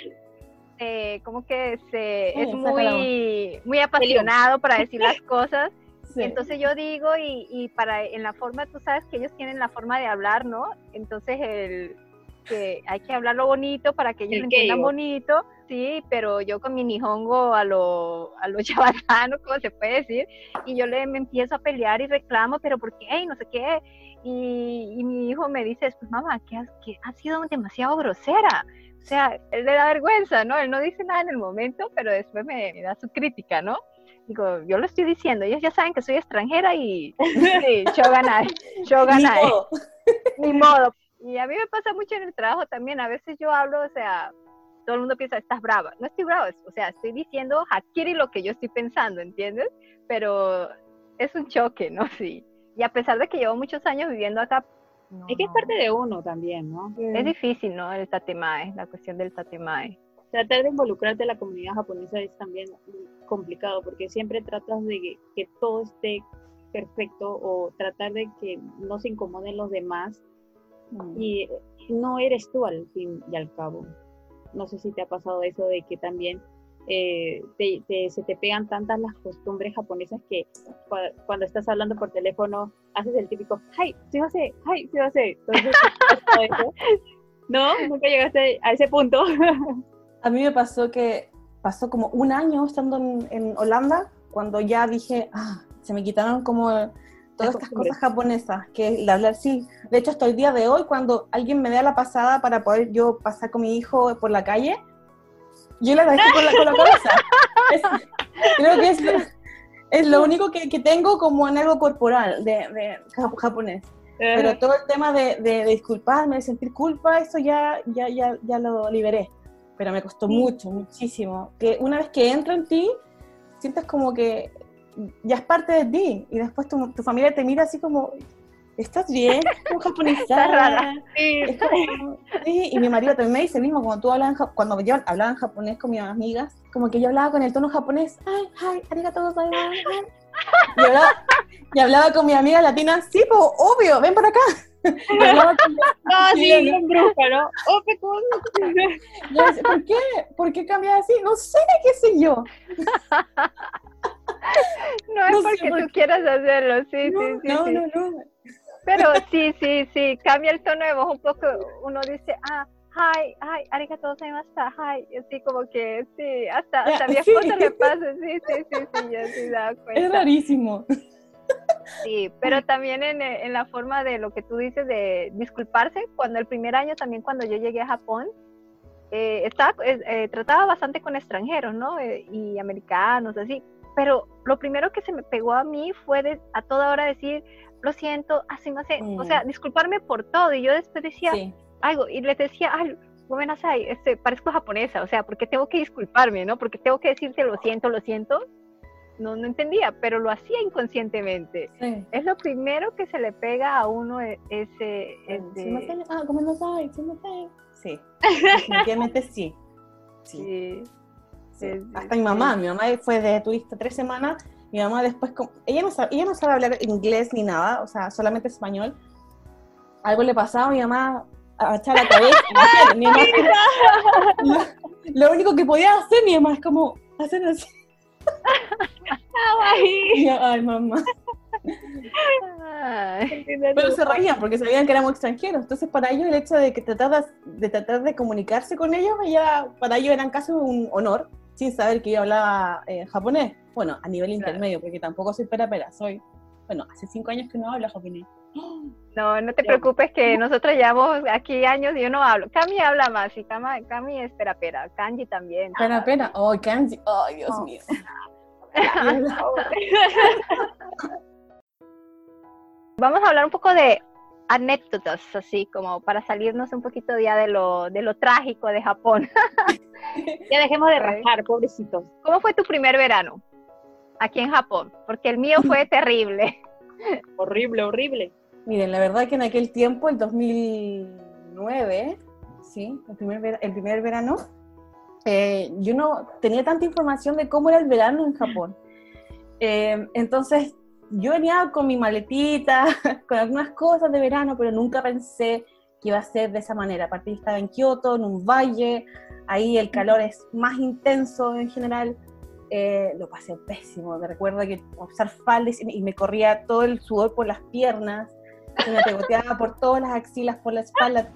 Speaker 2: eh, como que se, es muy, muy apasionado para decir las cosas. Entonces yo digo, y, y, para en la forma, tú sabes que ellos tienen la forma de hablar, ¿no? Entonces el que hay que hablarlo bonito para que ellos lo entiendan bonito, sí, pero yo con mi nihongo a lo, a lo chabatano, como se puede decir, y yo le me empiezo a pelear y reclamo, pero ¿por qué? Y no sé qué. Y, y mi hijo me dice, pues mamá, que has, que has sido demasiado grosera o sea, él le da vergüenza, ¿no? Él no dice nada en el momento, pero después me, da su crítica, ¿no? Digo, yo lo estoy diciendo, ellos ya saben que soy extranjera y sí, shoganai, shoganai. Ni modo. Ni modo. Y a mí me pasa mucho en el trabajo también, a veces yo hablo, o sea, todo el mundo piensa, estás brava. No estoy brava, o sea, estoy diciendo hakiri lo que yo estoy pensando, ¿entiendes? Pero es un choque, ¿no? Sí. Y a pesar de que llevo muchos años viviendo acá,
Speaker 4: es que es parte de uno también, ¿no?
Speaker 2: Es difícil, ¿no? El tatemae, la cuestión del tatemae.
Speaker 4: Tratar de involucrarte en la comunidad japonesa es también complicado porque siempre tratas de que, todo esté perfecto o tratar de que no se incomoden los demás mm. y no eres tú al fin y al cabo. No sé si te ha pasado eso de que también eh, se te pegan tantas las costumbres japonesas que cuando estás hablando por teléfono haces el típico, ¡ay! ¡Sí va a ser! ¡ay! ¡Sí va a ser! Entonces, ¿no? Nunca llegaste a ese punto.
Speaker 3: a mí me pasó que pasó como un año estando en, Holanda cuando ya dije, ah, se me quitaron como todas estas cosas japonesas, que el hablar sí. De hecho, hasta el día de hoy, cuando alguien me da la pasada para poder yo pasar con mi hijo por la calle, yo la dejo con la, con la cabeza. creo que es, es lo único que, que, tengo como en algo corporal de, de japonés. Pero todo el tema de, de, disculparme, de sentir culpa, eso ya, ya, ya, ya lo liberé. Pero me costó mucho, muchísimo. Que una vez que entra en ti, sientes como que ya es parte de ti. Y después tu, tu familia te mira así como, ¿estás bien? Un japonesa. rara. Sí. y mi marido también me dice mismo, cuando tú hablas cuando yo hablaba en japonés con mis amigas, como que yo hablaba con el tono japonés, ay, ay, arigato gozaimasu. Y hablaba, y hablaba con mi amiga latina, sí, pues, obvio, ven para acá.
Speaker 4: No, sí, bien bruja, ¿no? Oh,
Speaker 3: ¿Por qué? ¿Por qué cambias así? No sé, qué sé yo.
Speaker 2: No es porque tú quieras hacerlo, sí, sí, sí.
Speaker 3: No, no, no.
Speaker 2: Pero sí, sí, sí, cambia el tono de voz un poco. Uno dice, ah, hi, hi, arigato gozaimashita, hi, así como que, sí, hasta, hasta mi esposa le pasa, sí, sí, sí, sí, ya sí da cuenta.
Speaker 3: Es rarísimo.
Speaker 2: Sí, pero también en, en, la forma de lo que tú dices de disculparse, cuando el primer año también cuando yo llegué a Japón, eh, estaba, eh, trataba bastante con extranjeros, ¿no? Eh, y americanos, así, pero lo primero que se me pegó a mí fue de, a toda hora decir, lo siento, así no sé, o sea, mm. disculparme por todo. Y yo después decía algo, y les decía, ay, ay, este, parezco japonesa, o sea, ¿por qué tengo que disculparme, no? Porque tengo que decirte lo siento, lo siento. No, no entendía, pero lo hacía inconscientemente. Es lo primero que se le pega a uno e, ese... ese...
Speaker 3: Ah, ¿cómo no sabes? Sí, definitivamente sí. Sí. sí. Hasta mi mamá, mi mamá fue de turista tres semanas mi mamá después, ella no, sabe, ella no sabe hablar inglés ni nada, o sea, solamente español. Algo le pasaba, mi mamá agachaba la cabeza. mi mamá, lo, único que podía hacer mi mamá es como hacer así. Ay, ay mamá. Pero se reían porque sabían que éramos extranjeros. Entonces, para ellos, el hecho de que tratar de, tratar de comunicarse con ellos, ella, para ellos eran casi un honor, sin saber que yo hablaba eh, japonés. Bueno, a nivel intermedio, porque tampoco soy pera pera, soy, bueno, hace cinco años que no hablo japonés.
Speaker 2: No, no te preocupes que nosotros llevamos aquí años y yo no hablo. Cami habla más y Cami, Cami es pera pera, Kanji también.
Speaker 3: Pera pera, oh, Kanji, ay, Dios mío.
Speaker 2: Vamos a hablar un poco de anécdotas, así como para salirnos un poquito ya de lo, de lo trágico de Japón.
Speaker 4: ya dejemos de rajar, pobrecitos.
Speaker 2: ¿Cómo fue tu primer verano? aquí en Japón, porque el mío fue terrible.
Speaker 4: horrible, horrible.
Speaker 3: Miren, la verdad que en aquel tiempo, el 2009, sí, el primer, el primer verano, eh, yo no tenía tanta información de cómo era el verano en Japón. Eh, entonces, yo venía con mi maletita, con algunas cosas de verano, pero nunca pensé que iba a ser de esa manera. Aparte, estaba en Kioto, en un valle, ahí el calor es más intenso en general. Eh, lo pasé pésimo. Me recuerdo que usar faldas y me corría todo el sudor por las piernas, se me pegoteaba por todas las axilas, por la espalda.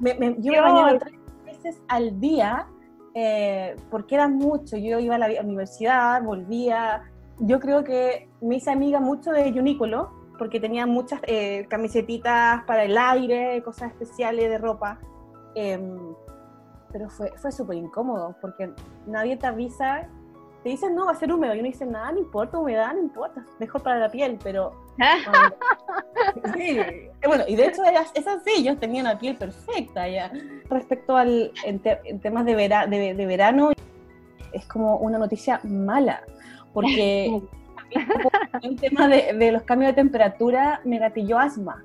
Speaker 3: Me, me, yo me bañaba tres veces al día eh, porque era mucho. Yo iba a la universidad, volvía. Yo creo que me hice amiga mucho de Uniqlo porque tenía muchas eh, camisetitas para el aire, cosas especiales de ropa. Em, pero fue, fue súper incómodo porque nadie te avisa te dicen, no, va a ser húmedo. Y uno dice, nada, no importa, humedad, no importa, mejor para la piel, pero... sí, bueno, y de hecho es así, ellos tenían la piel perfecta ya. Respecto al en, temas de, de, verano, es como una noticia mala, porque el tema de, de, los cambios de temperatura me gatilló asma.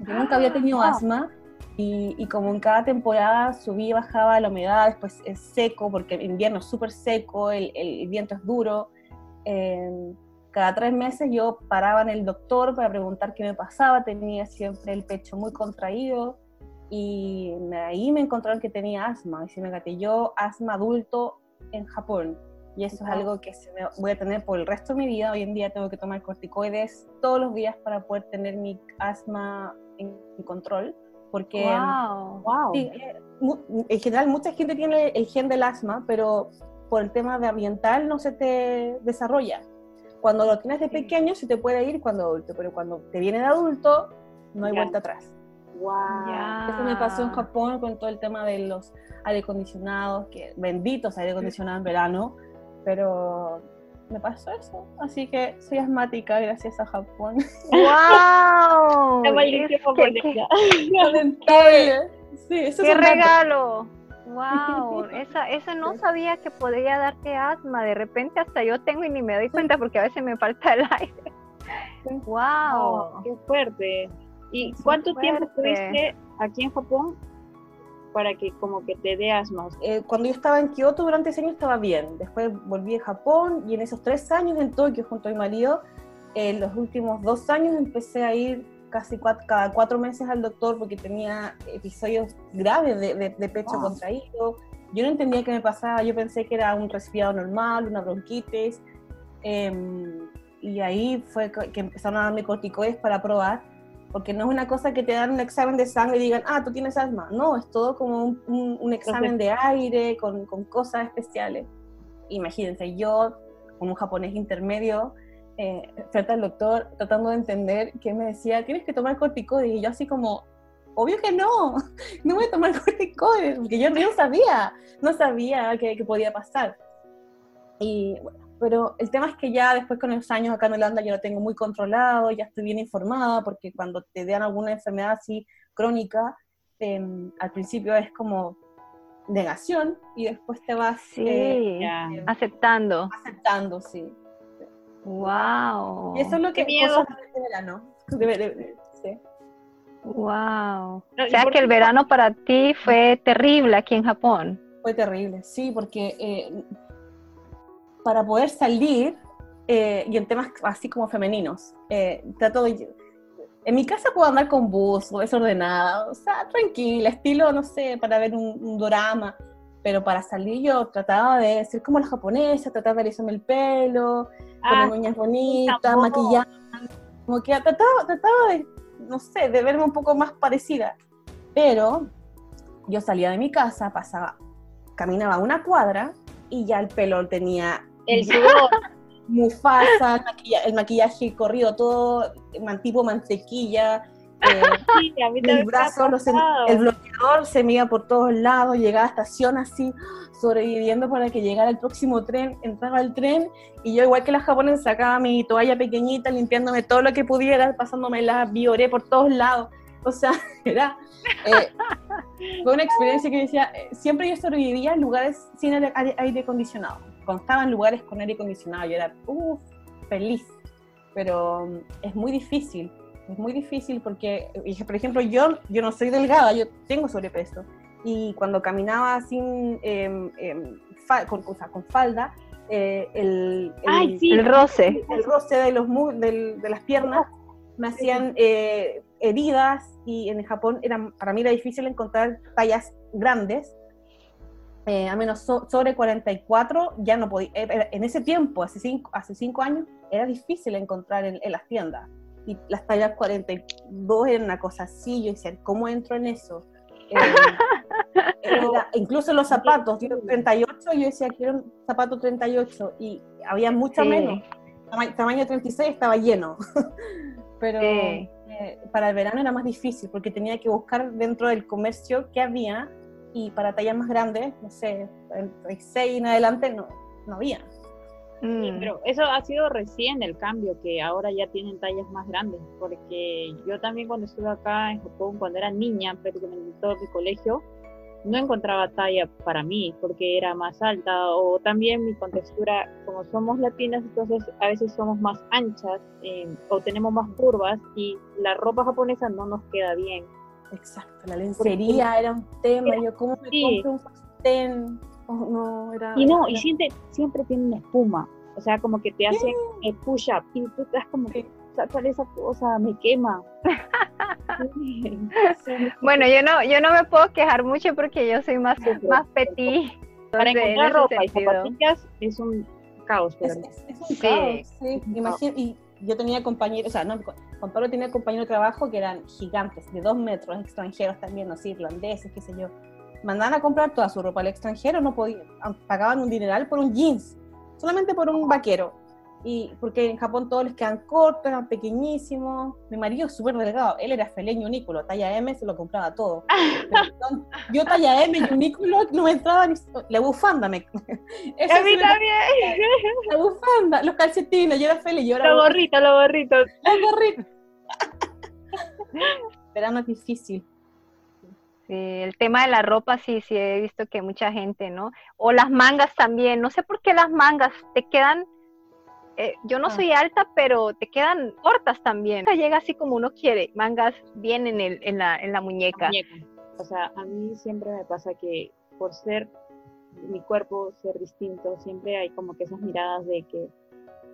Speaker 3: Yo nunca había tenido ah. asma y, como en cada temporada subía y bajaba la humedad, después es seco, porque el invierno es súper seco, el, el, viento es duro. Eh, cada tres meses yo paraba en el doctor para preguntar qué me pasaba, tenía siempre el pecho muy contraído y ahí me encontraron que tenía asma y se me gatilló asma adulto en Japón. Y eso es algo que se me voy a tener por el resto de mi vida. Hoy en día tengo que tomar corticoides todos los días para poder tener mi asma en control porque
Speaker 2: wow.
Speaker 3: Eh, en general mucha gente tiene el gen del asma, pero por el tema de ambiental no se te desarrolla. Cuando lo tienes de pequeño se te puede ir cuando adulto, pero cuando te viene de adulto no hay vuelta atrás.
Speaker 2: Wow.
Speaker 3: Eso me pasó en Japón con todo el tema de los aire acondicionados, que benditos aire acondicionados en verano, pero me pasó eso. Así que soy asmática gracias a Japón.
Speaker 2: ¡Wow!
Speaker 3: ¡Qué,
Speaker 2: sí, ¡Qué regalo! ¡Wow! Esa, esa no sabía que podría darte asma. De repente hasta yo tengo y ni me doy cuenta porque a veces me falta el aire. ¡Wow!
Speaker 4: ¡Qué fuerte! ¿Y cuánto tiempo estuviste aquí en Japón para que como que te dé asma?
Speaker 3: Eh, cuando yo estaba en Kioto durante ese año estaba bien, después volví a Japón y en esos tres años en Tokio junto a mi marido, en los últimos dos años empecé a ir casi cada cuatro meses al doctor porque tenía episodios graves de, pecho contraído. Yo no entendía qué me pasaba, yo pensé que era un resfriado normal, una bronquitis. Em, y ahí fue que empezaron a darme corticoides para probar porque no es una cosa que te dan un examen de sangre y digan, ah, tú tienes asma. No, es todo como un, examen de aire con, con, cosas especiales. Imagínense, yo, como un japonés intermedio, eh, frente al doctor, tratando de entender qué me decía, tienes que tomar corticoides. Y yo así como, obvio que no, no voy a tomar corticoides, porque yo no sabía, no sabía qué podía pasar. Y bueno, pero el tema es que ya después con los años acá en Holanda yo lo tengo muy controlado, ya estoy bien informada, porque cuando te dan alguna enfermedad así crónica, em, al principio es como negación y después te vas
Speaker 2: eh, aceptando.
Speaker 3: Aceptando, sí.
Speaker 2: Wow.
Speaker 3: Y eso es lo que
Speaker 2: miedo.
Speaker 3: de verano. sí.
Speaker 2: Wow. O sea que el verano para ti fue terrible aquí en Japón.
Speaker 3: Fue terrible, sí, porque eh, para poder salir, eh, y en temas así como femeninos, eh, trato de... En mi casa puedo andar con bus, o desordenada, o sea, tranquila, estilo, no sé, para ver un, drama, pero para salir yo trataba de ser como la japonesa, trataba de alisarme el pelo, ah, poner uñas bonitas, maquillar, como que trataba, trataba de, no sé, de verme un poco más parecida, pero yo salía de mi casa, pasaba, caminaba una cuadra y ya el pelo tenía
Speaker 4: el sudor.
Speaker 3: Mufasa, el maquillaje, corrido todo, tipo mantequilla, eh, el brazo, el bloqueador se me iba por todos lados, llegaba a estación así, sobreviviendo para que llegara el próximo tren, entraba el tren y yo igual que la japonesa sacaba mi toalla pequeñita, limpiándome todo lo que pudiera, pasándome la bioré por todos lados. O sea, era eh, fue una experiencia que decía, eh, siempre yo sobrevivía en lugares sin aire acondicionado en lugares con aire acondicionado, yo era uff, feliz. Pero mm, es muy difícil, es muy difícil porque, por ejemplo, yo, yo no soy delgada, yo tengo sobrepeso. Y cuando caminaba sin, eh, con, con falda, eh, el,
Speaker 2: el, roce.
Speaker 3: El roce de, los, de, de las piernas me hacían eh, heridas y en Japón era, para mí era difícil encontrar tallas grandes eh, a menos sobre 44, ya no podía, eh, en ese tiempo, hace cinco, hace cinco años, era difícil encontrar en, las tiendas. Y las tallas 42 eran una cosa así, yo decía, ¿cómo entro en eso? Eh, incluso los zapatos, 38, yo decía, quiero un zapato 38, y había mucho menos. Tamaño, 36 estaba lleno. Pero para el verano era más difícil, porque tenía que buscar dentro del comercio que había y para tallas más grandes, no sé, 36 en adelante, no, no había.
Speaker 4: Mm. pero eso ha sido recién el cambio, que ahora ya tienen tallas más grandes, porque yo también cuando estuve acá en Japón, cuando era niña, prácticamente en todo mi colegio, no encontraba talla para mí porque era más alta o también mi contextura, como somos latinas, entonces a veces somos más anchas eh, o tenemos más curvas y la ropa japonesa no nos queda bien.
Speaker 3: Exacto, la lencería era un tema, yo cómo me compro un sostén, no, era...
Speaker 4: Y no, y siempre, siempre tiene una espuma, o sea, como que te hacen el push-up y tú estás como que sacar esa cosa, me quema.
Speaker 2: bueno, yo no, yo no me puedo quejar mucho porque yo soy más, más petit.
Speaker 4: Para encontrar ropa y zapatillas es un caos.
Speaker 3: Es, un caos, sí. y yo tenía compañeros, o sea, no, Juan Pablo tenía compañeros de trabajo que eran gigantes, de dos metros, extranjeros también, no sé, irlandeses, qué sé yo. Mandaban a comprar toda su ropa al extranjero, no podían, pagaban un dineral por un jeans, solamente por un vaquero y porque en Japón todos les quedan cortos, eran pequeñísimos. Mi marido es súper delgado, él era feleño unículo, talla M se lo compraba todo. yo, talla M y unículo no me entraba ni la bufanda me.
Speaker 2: Eso a mí también.
Speaker 3: La bufanda, los calcetines, yo era feliz, yo era.
Speaker 2: Los gorritos, los gorritos.
Speaker 3: Los gorritos. Pero no es difícil.
Speaker 2: Sí, el tema de la ropa sí, sí he visto que mucha gente, ¿no? O las mangas también, no sé por qué las mangas te quedan eh, yo no ah. soy alta, pero te quedan cortas también. Llega así como uno quiere, mangas bien en, el, en, la, en la muñeca.
Speaker 4: O sea, a mí siempre me pasa que por ser mi cuerpo, ser distinto, siempre hay como que esas miradas de que,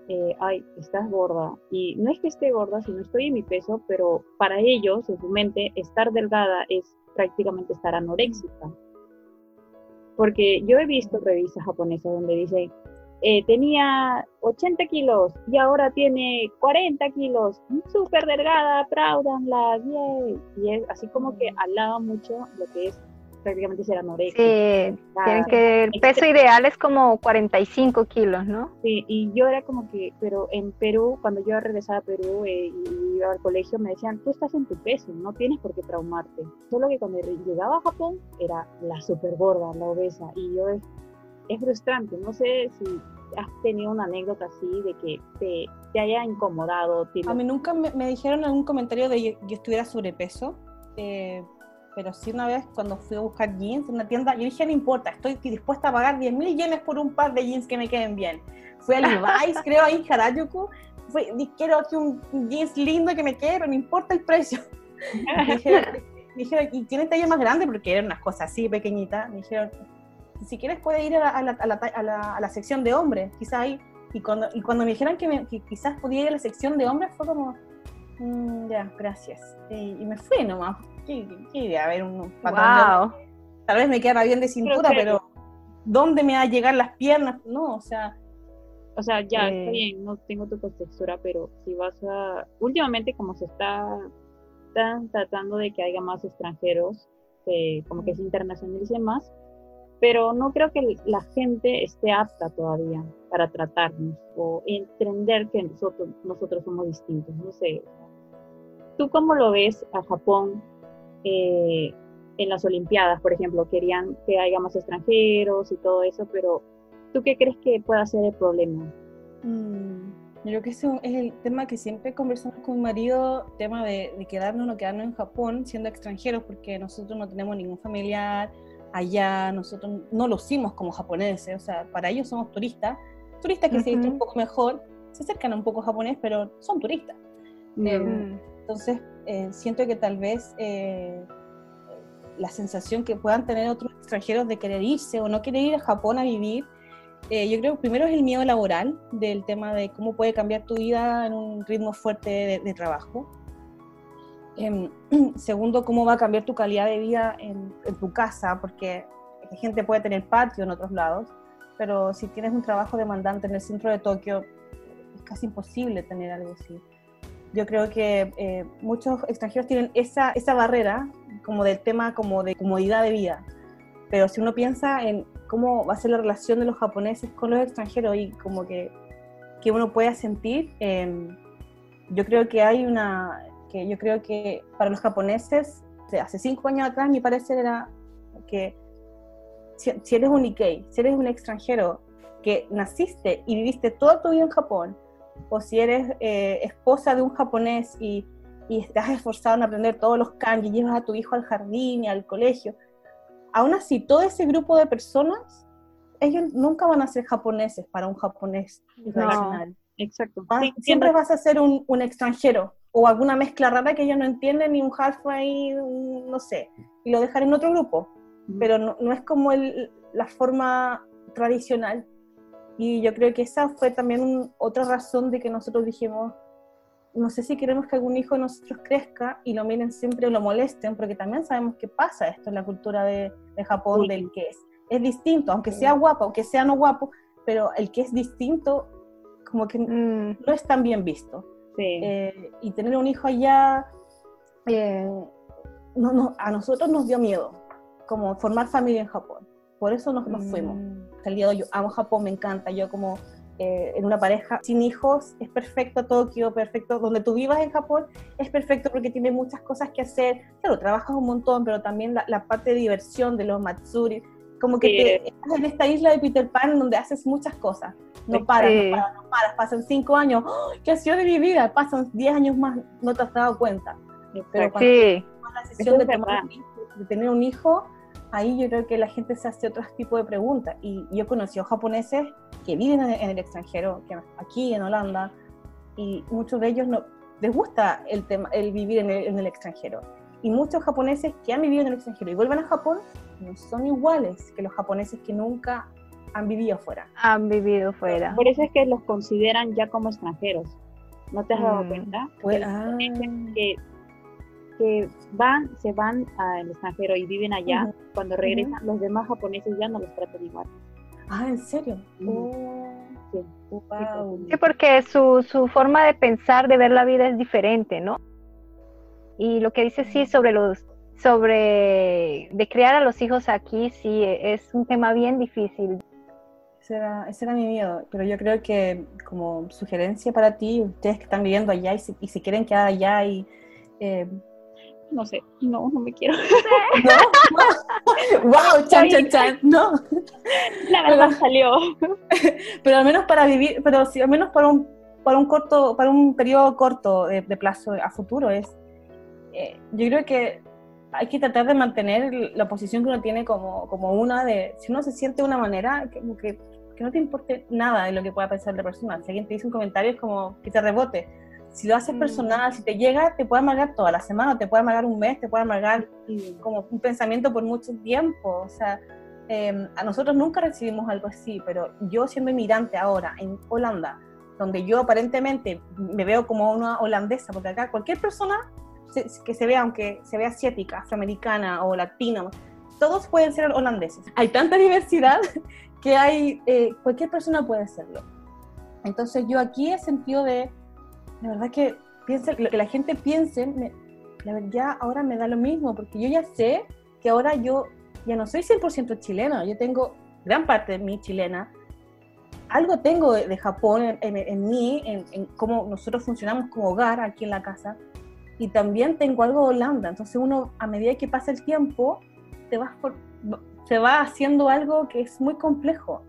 Speaker 4: eh, ay, estás gorda. Y no es que esté gorda, sino estoy en mi peso, pero para ellos, en su mente, estar delgada es prácticamente estar anoréxica. Porque yo he visto revistas japonesas donde dicen, eh, tenía 80 kilos y ahora tiene 40 kilos, súper delgada, aplaudanla, Y es así como que alaba mucho lo que es prácticamente ser anorexia.
Speaker 2: Sí, tienen que, el peso ideal es como 45 kilos, ¿no?
Speaker 4: Sí, y yo era como que, pero en Perú, cuando yo regresaba a Perú eh, y iba al colegio, me decían, tú estás en tu peso, no tienes por qué traumarte. Solo que cuando llegaba a Japón, era la súper gorda, la obesa, y yo es frustrante. No sé si has tenido una anécdota así de que te, te haya incomodado.
Speaker 3: A mí nunca me, dijeron algún comentario de que yo, estuviera sobrepeso, eh, pero sí una vez cuando fui a buscar jeans en una tienda, yo dije, no importa, estoy dispuesta a pagar 10 mil yenes por un par de jeans que me queden bien. Fui a Levi's, creo, ahí en Harajuku, fui, quiero que un jeans lindo que me quede, pero no importa el precio. dije, dijeron, ¿y tiene talla más grande? Porque eran unas cosas así pequeñitas. Me dijeron, si quieres puede ir a la, a la, a la, sección de hombres, quizás ahí. Y cuando, y cuando me dijeron que, quizás podía ir a la sección de hombres, fue como, mm, ya, gracias. Y, me fui nomás. ¿Qué, idea? A ver, un
Speaker 2: patrón
Speaker 3: Tal vez me queda bien de cintura, pero ¿dónde me va a llegar las piernas? No, o sea...
Speaker 4: O sea, ya, está eh, bien, no tengo tu textura, pero si vas a... Últimamente, como se está tratando de que haya más extranjeros, como que se internacionalice más, pero no creo que la gente esté apta todavía para tratarnos o entender que nosotros, nosotros somos distintos. No sé, ¿tú cómo lo ves a Japón eh, en las Olimpiadas, por ejemplo? Querían que haya más extranjeros y todo eso, pero ¿tú qué crees que pueda ser el problema?
Speaker 3: Mm, creo que ese es el tema que siempre conversamos con mi marido, tema de, de quedarnos o no quedarnos en Japón siendo extranjeros, porque nosotros no tenemos ningún familiar allá, nosotros no lo hicimos como japoneses, o sea, para ellos somos turistas, turistas que se visten un poco mejor, se acercan un poco japonés, pero son turistas. Eh, entonces, eh, siento que tal vez eh, la sensación que puedan tener otros extranjeros de querer irse o no querer ir a Japón a vivir, yo creo que primero es el miedo laboral, del tema de cómo puede cambiar tu vida en un ritmo fuerte de trabajo. Em, segundo, cómo va a cambiar tu calidad de vida en, tu casa, porque la gente puede tener patio en otros lados, pero si tienes un trabajo demandante en el centro de Tokio, es casi imposible tener algo así. Yo creo que eh, muchos extranjeros tienen esa, esa barrera como del tema como de comodidad de vida, pero si uno piensa en cómo va a ser la relación de los japoneses con los extranjeros y como que, que uno pueda sentir, em, yo creo que hay una, que yo creo que para los japoneses, hace cinco años atrás, mi parecer era que si, eres un Nikkei, si eres un extranjero, que naciste y viviste toda tu vida en Japón, o si eres eh, esposa de un japonés y, y, estás esforzado en aprender todos los kanji, llevas a tu hijo al jardín y al colegio, aún así todo ese grupo de personas, ellos nunca van a ser japoneses para un japonés tradicional.
Speaker 4: exacto.
Speaker 3: siempre vas a ser un, un, extranjero o alguna mezcla rara que ellos no entienden, ni un halfway, no sé, y lo dejar en otro grupo. Pero no, no es como el, la forma tradicional y yo creo que esa fue también otra razón de que nosotros dijimos, no sé si queremos que algún hijo de nosotros crezca y lo miren siempre o lo molesten, porque también sabemos que pasa esto en la cultura de, de Japón, del que es. Es distinto, aunque sea guapo, aunque sea no guapo, pero el que es distinto, como que mm. no es tan bien visto. Eh, y tener un hijo allá, eh, no, no, a nosotros nos dio miedo, como formar familia en Japón. Por eso nos, nos fuimos. Mm. El día de hoy yo amo Japón, me encanta. Yo como eh, en una pareja sin hijos es perfecto, Tokio, perfecto. Donde tú vivas en Japón es perfecto porque tiene muchas cosas que hacer. Claro, trabajas un montón, pero también la, parte de diversión de los matsuri. Como que te, estás en esta isla de Peter Pan donde haces muchas cosas. No paras, no paras, no paras. Pasan cinco años. ¡Oh! ¿Qué ha sido de mi vida? Pasan diez años más, no te has dado cuenta. Pero cuando sí. la decisión de, de tener un hijo, ahí yo creo que la gente se hace otro tipo de preguntas. Y yo conocí a japoneses que viven en el extranjero, que aquí en Holanda, y muchos de ellos no les gusta el, tema, el vivir en el, extranjero. Y muchos japoneses que han vivido en el extranjero y vuelven a Japón no son iguales que los japoneses que nunca han vivido fuera.
Speaker 2: Han vivido fuera.
Speaker 4: Por eso es que los consideran ya como extranjeros. ¿No te has dado mm, cuenta?
Speaker 3: Pues, ah.
Speaker 4: que que van, se van al extranjero y viven allá, cuando regresan, los demás japoneses ya no los tratan igual.
Speaker 3: Ah, ¿en serio?
Speaker 2: Oh, sí. sí. porque su, su, forma de pensar, de ver la vida es diferente, ¿no? Y lo que dice sí sobre los sobre de crear a los hijos aquí, sí, es un tema bien difícil.
Speaker 3: Ese era, ese era mi miedo, pero yo creo que como sugerencia para ti, ustedes que están viviendo allá y si, y si quieren quedar allá y eh,
Speaker 4: no sé, no, no me quiero.
Speaker 3: ¿No? wow, chan, chan, chan, no.
Speaker 4: La verdad salió.
Speaker 3: Pero al menos para vivir, pero sí, al menos para un, para un corto, para un periodo corto de, plazo a futuro es, eh, yo creo que hay que tratar de mantener la posición que uno tiene como, como una de, si uno se siente de una manera, como que, que no te importe nada de lo que pueda pensar la persona. Si alguien te dice un comentario es como que te rebote si lo haces mm. personal, si te llega, te puede amargar toda la semana, te puede amargar un mes, te puede amargar como un pensamiento por mucho tiempo. O sea, em, a nosotros nunca recibimos algo así, pero yo siendo inmigrante ahora en Holanda, donde yo aparentemente me veo como una holandesa, porque acá cualquier persona que se vea, aunque se vea asiática, afroamericana o latina, todos pueden ser holandeses. Hay tanta diversidad que hay, eh, cualquier persona puede serlo. Entonces yo aquí he sentido de la verdad que piensa, lo que la gente piense, me, la verdad ahora me da lo mismo, porque yo ya sé que ahora yo ya no soy 100% chileno, yo tengo gran parte de mí chilena, algo tengo de, Japón en, en, mí, en, en, cómo nosotros funcionamos como hogar aquí en la casa, y también tengo algo de Holanda, entonces uno a medida que pasa el tiempo, te vas se va haciendo algo que es muy complejo.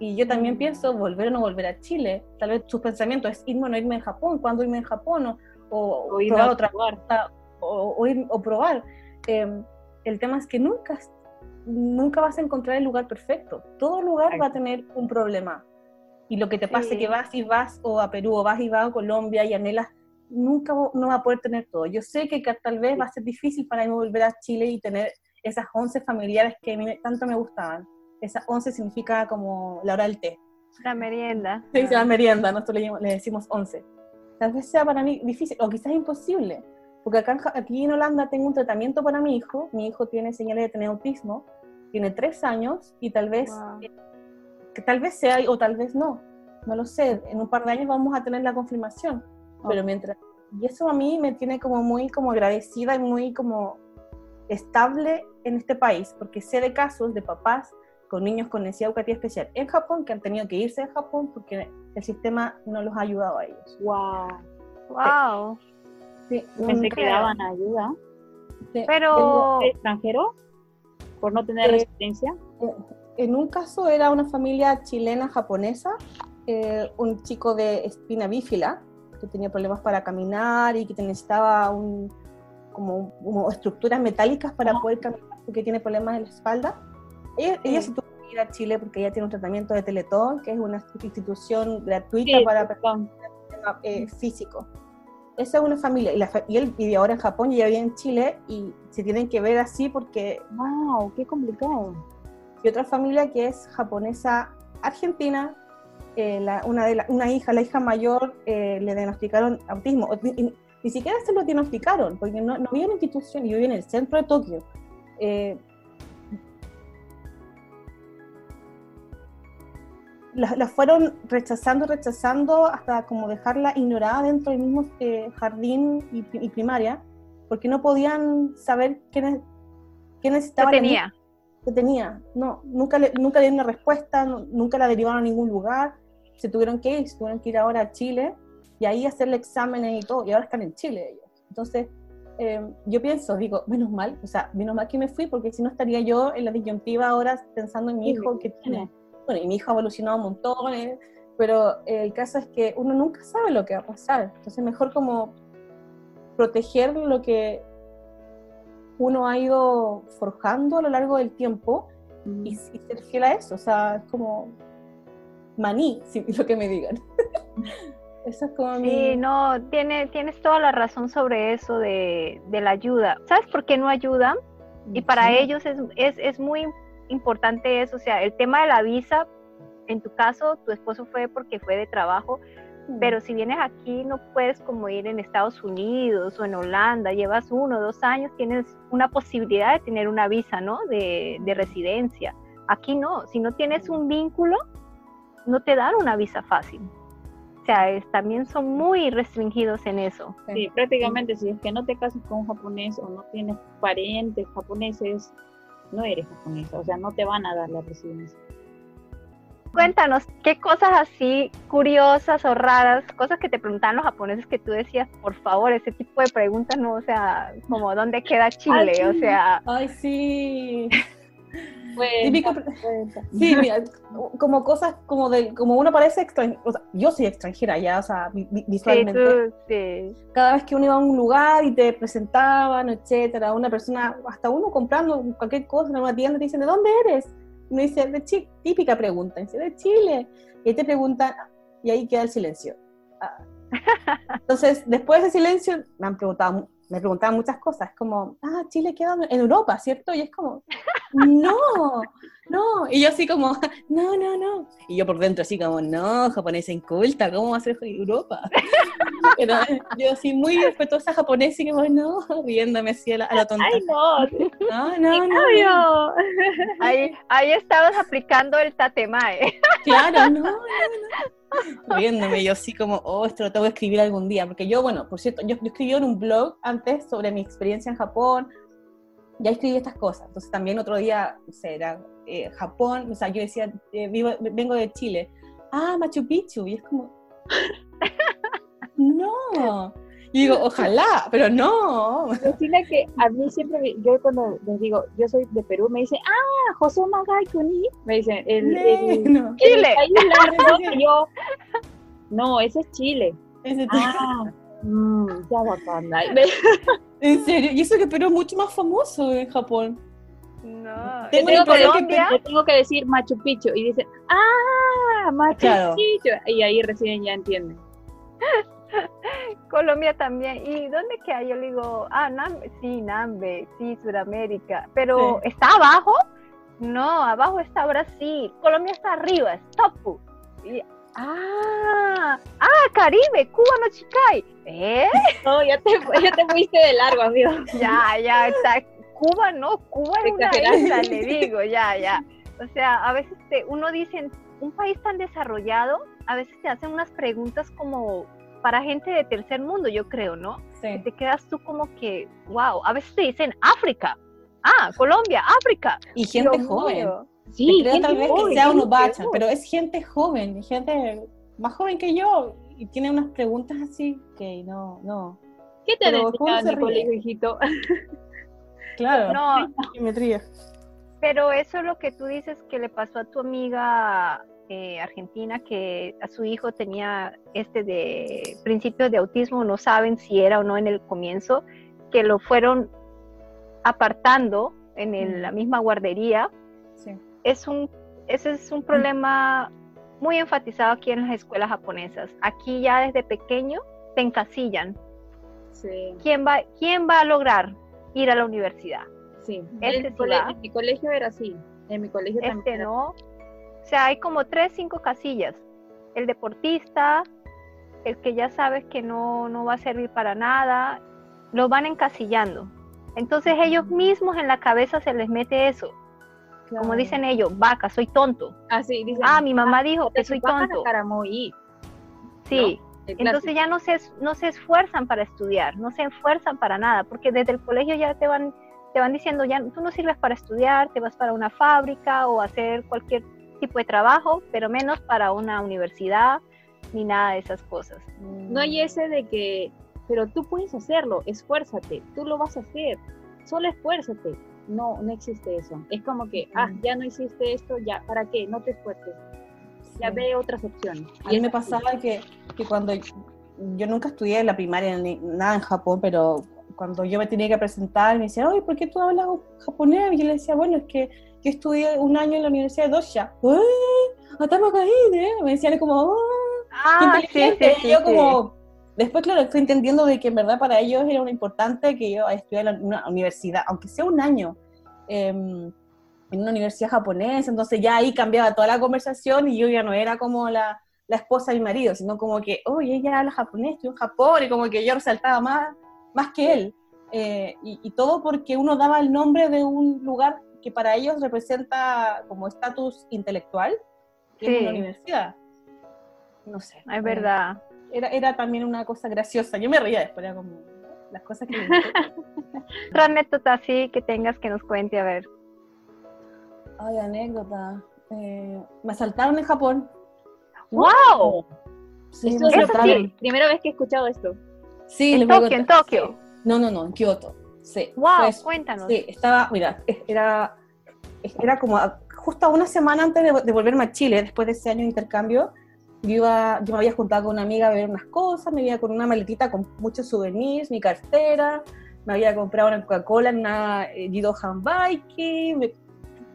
Speaker 3: Y yo también mm. pienso volver o no volver a Chile. Tal vez sus pensamientos es irme o no irme en Japón, cuándo irme en Japón o, o, probar otra cosa, o, ir, o probar. Em, el tema es que nunca, nunca vas a encontrar el lugar perfecto. Todo lugar va a tener un problema. Y lo que te pase que vas y vas o a Perú o vas y vas a Colombia y anhelas, nunca no va a poder tener todo. Yo sé que, tal vez va a ser difícil para mí volver a Chile y tener esas 11 familiares que a mí tanto me gustaban esa 11 significa como la hora del té.
Speaker 2: La merienda.
Speaker 3: Sí, la merienda, nosotros le, decimos 11. Tal vez sea para mí difícil o quizás imposible, porque acá aquí en Holanda tengo un tratamiento para mi hijo, mi hijo tiene señales de tener autismo, tiene tres años y tal vez, eh, que tal vez sea o tal vez no, no lo sé, en un par de años vamos a tener la confirmación, pero mientras, y eso a mí me tiene como muy como agradecida y muy como estable en este país, porque sé de casos de papás con niños con necesidad educativa especial en Japón que han tenido que irse de Japón porque el sistema no los ha ayudado a ellos.
Speaker 4: ¡Wow!
Speaker 2: ¡Wow!
Speaker 4: Sí, Pensé que daban ayuda.
Speaker 2: Pero...
Speaker 4: ¿Extranjero? ¿Por no tener eh, resistencia?
Speaker 3: Eh, en un caso era una familia chilena-japonesa, eh, un chico de espina bífida, que tenía problemas para caminar y que necesitaba un, como, estructuras metálicas para poder caminar porque tiene problemas en la espalda. Ella, se tuvo que ir a Chile porque ella tiene un tratamiento de Teletón, que es una institución gratuita para personas eh, físico. Esa es una familia, y, la, y, él vive ahora en Japón y ella vive en Chile, y se tienen que ver así porque...
Speaker 2: ¡Wow! ¡Qué complicado!
Speaker 3: Y otra familia que es japonesa argentina, eh, una, de una hija, la hija mayor, eh, le diagnosticaron autismo. Ni, siquiera se lo diagnosticaron, porque no, no había una institución, yo vivo en el centro de Tokio. Eh, la, fueron rechazando, rechazando, hasta como dejarla ignorada dentro del mismo jardín y, primaria, porque no podían saber qué, qué necesitaba.
Speaker 2: ¿Qué tenía?
Speaker 3: ¿Qué tenía? No, nunca le, nunca le dieron una respuesta, nunca la derivaron a ningún lugar se tuvieron que ir, se tuvieron que ir ahora a Chile y ahí hacerle exámenes y todo, y ahora están en Chile ellos. Entonces, eh, yo pienso, digo, menos mal, o sea, menos mal que me fui, porque si no estaría yo en la disyuntiva ahora pensando en mi hijo que tiene. Bueno, y mi hijo ha evolucionado un montón, eh, pero el caso es que uno nunca sabe lo que va a pasar. Entonces, mejor como proteger lo que uno ha ido forjando a lo largo del tiempo y, y ser fiel a eso. O sea, es como maní, si lo que me digan.
Speaker 2: eso es como sí, no, tiene, tienes toda la razón sobre eso de, la ayuda. ¿Sabes por qué no ayudan? Y para ellos es, es, muy importante eso, o sea, el tema de la visa, en tu caso, tu esposo fue porque fue de trabajo, pero si vienes aquí no puedes como ir en Estados Unidos o en Holanda, llevas uno o dos años, tienes una posibilidad de tener una visa, ¿no? De, de residencia. Aquí no, si no tienes un vínculo, no te dan una visa fácil. O sea, también son muy restringidos en eso.
Speaker 4: Sí, prácticamente si es que no te casas con un japonés o no tienes parientes japoneses, no eres japonesa, o sea, no te van a dar la residencia.
Speaker 2: Cuéntanos, ¿qué cosas así curiosas o raras, cosas que te preguntaban los japoneses que tú decías, por favor, ese tipo de preguntas, no, o sea, como dónde queda Chile, o sea...
Speaker 3: Ay, sí. Sí, mira, como cosas como de, como uno parece extranjero, o sea, yo soy extranjera ya, o sea, visualmente. Cada vez que uno iba a un lugar y te presentaban, etcétera, una persona, hasta uno comprando cualquier cosa en una tienda, te dicen, ¿de dónde eres? Y me dice, de Chile, típica pregunta, dice, de Chile. Y ahí te preguntan, y ahí queda el silencio. Ah. Entonces, después de ese silencio, me han preguntado me preguntaban muchas cosas, como, ah, Chile queda en Europa, ¿cierto? Y es como, no, no. Y yo así como, no, no, no. Y yo por dentro así como, no, japonesa inculta, ¿cómo va a ser Europa? Pero yo así muy respetuosa japonesa y como, no, riéndome así a la, tonta.
Speaker 2: Ay, no.
Speaker 3: No, no, no.
Speaker 2: Ahí, ahí estabas aplicando el tatemae.
Speaker 3: Claro, no, no, no riéndome, yo así como, oh, esto lo tengo que escribir algún día, porque yo, bueno, por cierto, yo, escribí en un blog antes sobre mi experiencia en Japón, ya escribí estas cosas, entonces también otro día, o sea, era eh, Japón, o sea, yo decía, eh, vivo, vengo de Chile, ah, Machu Picchu, y es como, no, y digo, ojalá, pero no.
Speaker 4: Decirle que a mí siempre, yo cuando les digo, yo soy de Perú, me dicen, ah, José Kuni. Me dicen, el, el,
Speaker 2: no. Chile.
Speaker 4: yo, no, ese es Chile. Ese es ah, mm, ya bacán.
Speaker 3: en serio, y eso que Perú es mucho más famoso en Japón.
Speaker 2: No,
Speaker 4: tengo, que, tengo que decir Machu Picchu y dicen, ah, Machu Picchu. Y ahí recién ya entienden.
Speaker 2: Colombia también. ¿Y dónde queda? Yo le digo, ah, Nambe, sí, Nambe, sí, Sudamérica. Pero, ¿está abajo? No, abajo está Brasil. Colombia está arriba, es Topu. ah, ah, Caribe, Cuba no chicay. ¿Eh?
Speaker 4: No, ya te, ya te fuiste de largo, amigo.
Speaker 2: Ya, ya, está. Cuba no, Cuba es una isla, le digo, ya, ya. O sea, a veces te, uno dice, un país tan desarrollado, a veces te hacen unas preguntas como para gente de tercer mundo, yo creo, ¿no? Sí. te quedas tú como que, wow, a veces te dicen África, ah, Colombia, África.
Speaker 3: Y gente joven. Sí, creo tal vez que sea uno bacha, pero es gente joven, gente más joven que yo, y tiene unas preguntas así que no, no.
Speaker 4: ¿Qué te el colegio, hijito?
Speaker 3: Claro, no.
Speaker 2: Pero eso es lo que tú dices que le pasó a tu amiga eh, argentina, que a su hijo tenía este de principios de autismo, no saben si era o no en el comienzo, que lo fueron apartando en la misma guardería. Es un, ese es un problema muy enfatizado aquí en las escuelas japonesas. Aquí ya desde pequeño te encasillan. ¿Quién, va, ¿Quién va a lograr ir a la universidad?
Speaker 4: Sí, este en, mi colegio era así. En mi colegio
Speaker 2: este también. no. O sea, hay como tres, cinco casillas. El deportista, el que ya sabes que no, no va a servir para nada, lo van encasillando. Entonces ellos mismos en la cabeza se les mete eso. Como dicen ellos, vaca, soy tonto.
Speaker 4: Ah,
Speaker 2: ah mi mamá dijo que soy tonto.
Speaker 4: Sí.
Speaker 2: Entonces ya no se, no se esfuerzan para estudiar, no se esfuerzan para nada, porque desde el colegio ya te van, te van diciendo, ya tú no sirves para estudiar, te vas para una fábrica o hacer cualquier tipo de trabajo, pero menos para una universidad ni nada de esas cosas.
Speaker 4: No hay ese de que, pero tú puedes hacerlo, esfuérzate, tú lo vas a hacer, solo esfuérzate no, no existe eso. Es como que, ah, ya no hiciste esto, ya, ¿para qué? No te esfuerces. Ya ve otras opciones.
Speaker 3: A mí me pasaba que, que cuando yo nunca estudié en la primaria ni nada en Japón, pero cuando yo me tenía que presentar, me decían, oye, ¿por qué tú hablas japonés? Y yo le decía, bueno, es que yo estudié un año en la Universidad de Dosha. ¿eh? Me decían como, oh, ah, inteligente! y yo como, después, claro, estoy entendiendo de que en verdad para ellos era importante que yo estudiara en una universidad, aunque sea un año, em, en una universidad japonesa, entonces ya ahí cambiaba toda la conversación y yo ya no era como la, la esposa de mi marido, sino como que, oye, ella habla japonés, estoy en Japón, y como que yo resaltaba más, más que él. Eh, y, todo porque uno daba el nombre de un lugar que para ellos representa como estatus intelectual, que es una universidad.
Speaker 2: No sé. Es verdad.
Speaker 3: Era, era también una cosa graciosa. Yo me reía después, era como las cosas que...
Speaker 2: Otra anécdota así que tengas que nos cuente, a ver.
Speaker 3: Ay, anécdota. Eh, me asaltaron en Japón.
Speaker 2: ¡Wow!
Speaker 4: Sí, Eso sí, primera vez que he escuchado esto.
Speaker 3: Sí,
Speaker 2: en Tokio, en Tokio.
Speaker 3: No, no, no, en Kioto. Sí.
Speaker 2: Wow, pues, cuéntanos.
Speaker 3: Sí, estaba, mira, era, era como justo una semana antes de, de, volverme a Chile, después de ese año de intercambio, yo, iba, yo me había juntado con una amiga a ver unas cosas, me había con una maletita con muchos souvenirs, mi cartera, me había comprado una Coca-Cola, una eh, Guido me,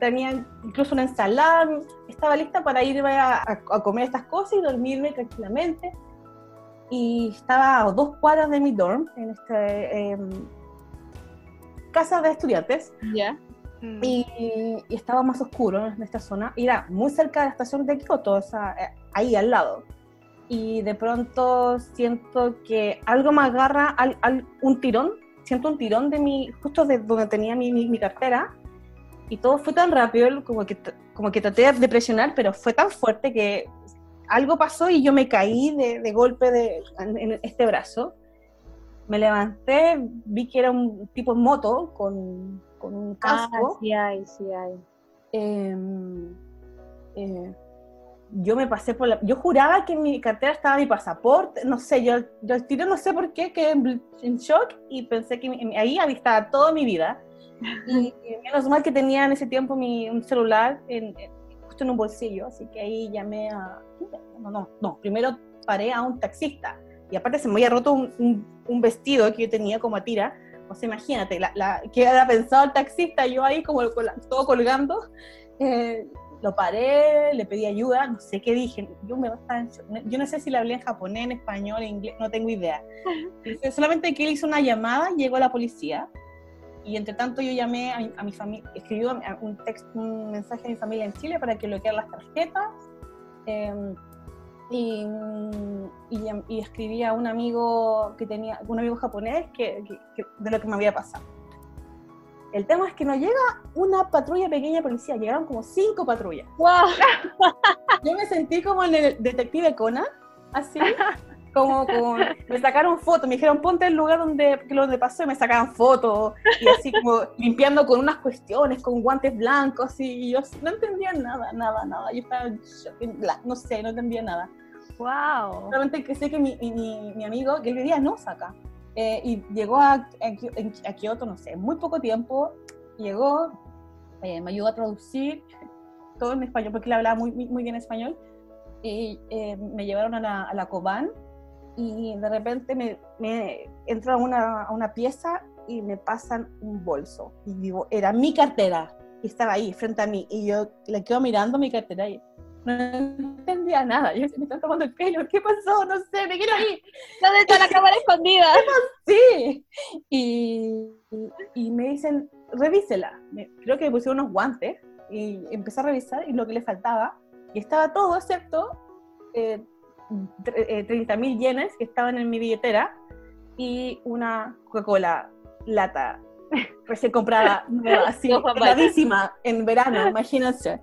Speaker 3: tenía incluso una ensalada, estaba lista para irme a, comer estas cosas y dormirme tranquilamente. Y estaba a dos cuadras de mi dorm, en esta em, casa de estudiantes.
Speaker 4: Ya.
Speaker 3: Mm. Y, estaba más oscuro en esta zona. Y era muy cerca de la estación de Kyoto, o sea, eh, ahí al lado. Y de pronto siento que algo me agarra al, un tirón, siento un tirón de mi, justo de donde tenía mi, mi, cartera. Y todo fue tan rápido, como que, como que traté de presionar, pero fue tan fuerte que algo pasó y yo me caí de, de golpe de, en, este brazo. Me levanté, vi que era un tipo en moto con, con un ah, casco.
Speaker 4: Ah, sí hay, sí hay.
Speaker 3: Em, eh, yo me pasé por la... Yo juraba que en mi cartera estaba mi pasaporte, no sé, yo, yo al tiro no sé por qué, quedé en, shock y pensé que ahí estaba toda mi vida. Y, menos mal que tenía en ese tiempo mi, un celular en, justo en un bolsillo, así que ahí llamé a... No, no, no, primero paré a un taxista. Y aparte se me había roto un, un vestido que yo tenía como a tira. O sea, imagínate, la, la, que había pensado el taxista, yo ahí como todo colgando, eh, lo paré, le pedí ayuda, no sé qué dije, yo, me yo no sé si le hablé en japonés, en español, en inglés, no tengo idea. Solamente que él hizo una llamada, llegó la policía, y entre tanto yo llamé a, mi familia, escribí un, texto, un mensaje a mi familia en Chile para que bloqueara las tarjetas. Eh, y, y, escribí a un amigo que tenía, un amigo japonés que, de lo que me había pasado. El tema es que no llega una patrulla pequeña de policía, llegaron como cinco patrullas.
Speaker 2: ¡Wow!
Speaker 3: Yo me sentí como en el detective Conan, así, como, como me sacaron fotos, me dijeron ponte el lugar donde, donde pasó y me sacaban fotos, y así como limpiando con unas cuestiones, con guantes blancos, y yo no entendía nada, nada, nada. Yo estaba, no sé, no entendía nada.
Speaker 2: Wow.
Speaker 3: Solamente que sé que mi, mi, mi amigo, que él vivía en Osaka, eh, y llegó a, a, Kioto, no sé, muy poco tiempo, llegó, eh, me ayudó a traducir todo en español, porque él hablaba muy, muy bien español, y eh, me llevaron a la, a la Cobán y de repente me, me entro a una, a una pieza y me pasan un bolso. Y digo, era mi cartera. Y estaba ahí, frente a mí. Y yo le quedo mirando mi cartera y no entendía nada. Yo me están tomando el pelo. ¿Qué pasó? No sé, me quiero ir.
Speaker 4: ¿Dónde está la cámara escondida?
Speaker 3: Sí. Y, y me dicen, revísela. Creo que me pusieron unos guantes y empecé a revisar y lo que le faltaba. Y estaba todo excepto eh, tre- eh, 30.000 yenes que estaban en mi billetera y una Coca-Cola lata recién comprada, nueva, así, heladísima, en verano, imagínense.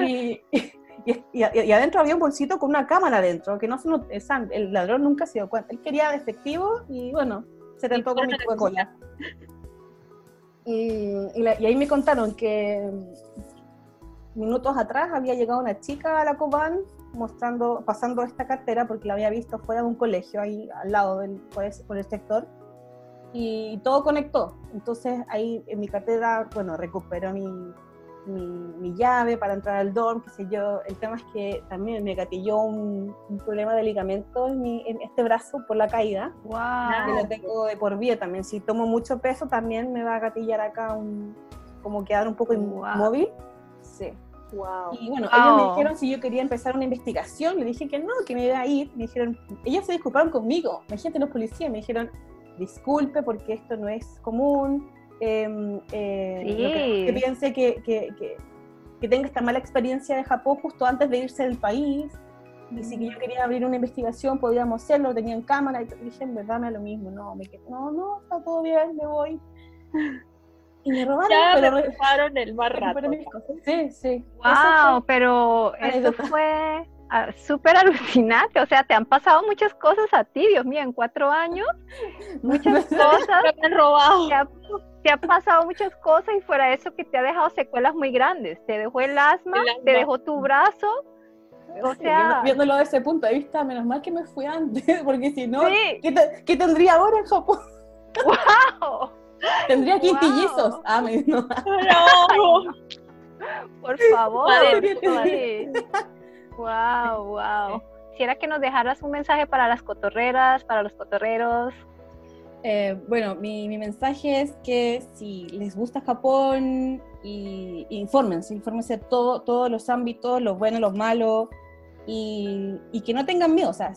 Speaker 3: Y, y, y- y adentro había un bolsito con una cámara adentro, que no se not- el ladrón nunca se dio cuenta. Él quería efectivo y bueno, se tentó con mi Coca-Cola. Y, y la- y ahí me contaron que mm, minutos atrás había llegado una chica a la Cobán mostrando, pasando esta cartera porque la había visto fuera de un colegio ahí al lado del, por, ese- por el sector y todo conectó. Entonces ahí en mi cartera, bueno, recuperó mi, mi, mi llave para entrar al dorm, qué sé yo. El tema es que también me gatilló un, un problema de ligamento en, mi- en este brazo por la caída que
Speaker 2: Wow.
Speaker 3: lo tengo de por vida también. Si tomo mucho peso, también me va a gatillar acá un, como quedar un poco
Speaker 2: Wow.
Speaker 3: inmóvil. Sí.
Speaker 4: Wow.
Speaker 3: Y bueno, ellos me
Speaker 2: Wow.
Speaker 3: dijeron si yo quería empezar una investigación. Le dije que no, que me iba a ir. Me dijeron, ellos se disculparon conmigo. Imagínate los policías, me dijeron, disculpe porque esto no es común. eh, eh,
Speaker 2: Sí.
Speaker 3: que, que piense que, que, que, que tenga esta mala experiencia de Japón justo antes de irse del país. Y si que yo quería abrir una investigación, podíamos hacerlo, tenían cámara, y dije, en verdad me da lo mismo, no, me quedé, no, no, está todo bien, me voy. Y me robaron,
Speaker 4: Ya
Speaker 3: pero
Speaker 4: me dejaron el más rato.
Speaker 3: recuperé mis cosas. Sí, sí.
Speaker 2: Wow, pero eso fue ah, súper alucinante. O sea, te han pasado muchas cosas a ti, Dios mío, en cuatro años, muchas cosas.
Speaker 4: Me han robado.
Speaker 2: Te ha, te ha pasado muchas cosas y fuera de eso que te ha dejado secuelas muy grandes. Te dejó el asma,
Speaker 4: El asma.
Speaker 2: te dejó tu brazo. O
Speaker 3: Sí,
Speaker 2: sea,
Speaker 3: viéndolo desde ese punto de vista, menos mal que me fui antes, porque si no,
Speaker 2: sí,
Speaker 3: ¿qué, te- qué tendría ahora en Japón?
Speaker 2: wow,
Speaker 3: Tendría
Speaker 2: Wow.
Speaker 3: quintillizos. Ah, me, no.
Speaker 4: No.
Speaker 2: por favor. Sí. Wow, wow. Quisiera que nos dejaras un mensaje para las cotorreras, para los cotorreros.
Speaker 3: Eh, bueno, mi, mi mensaje es que si les gusta Japón, y, y infórmense, infórmense todo, todos los ámbitos, los buenos, los malos, y, y que no tengan miedo, o sea,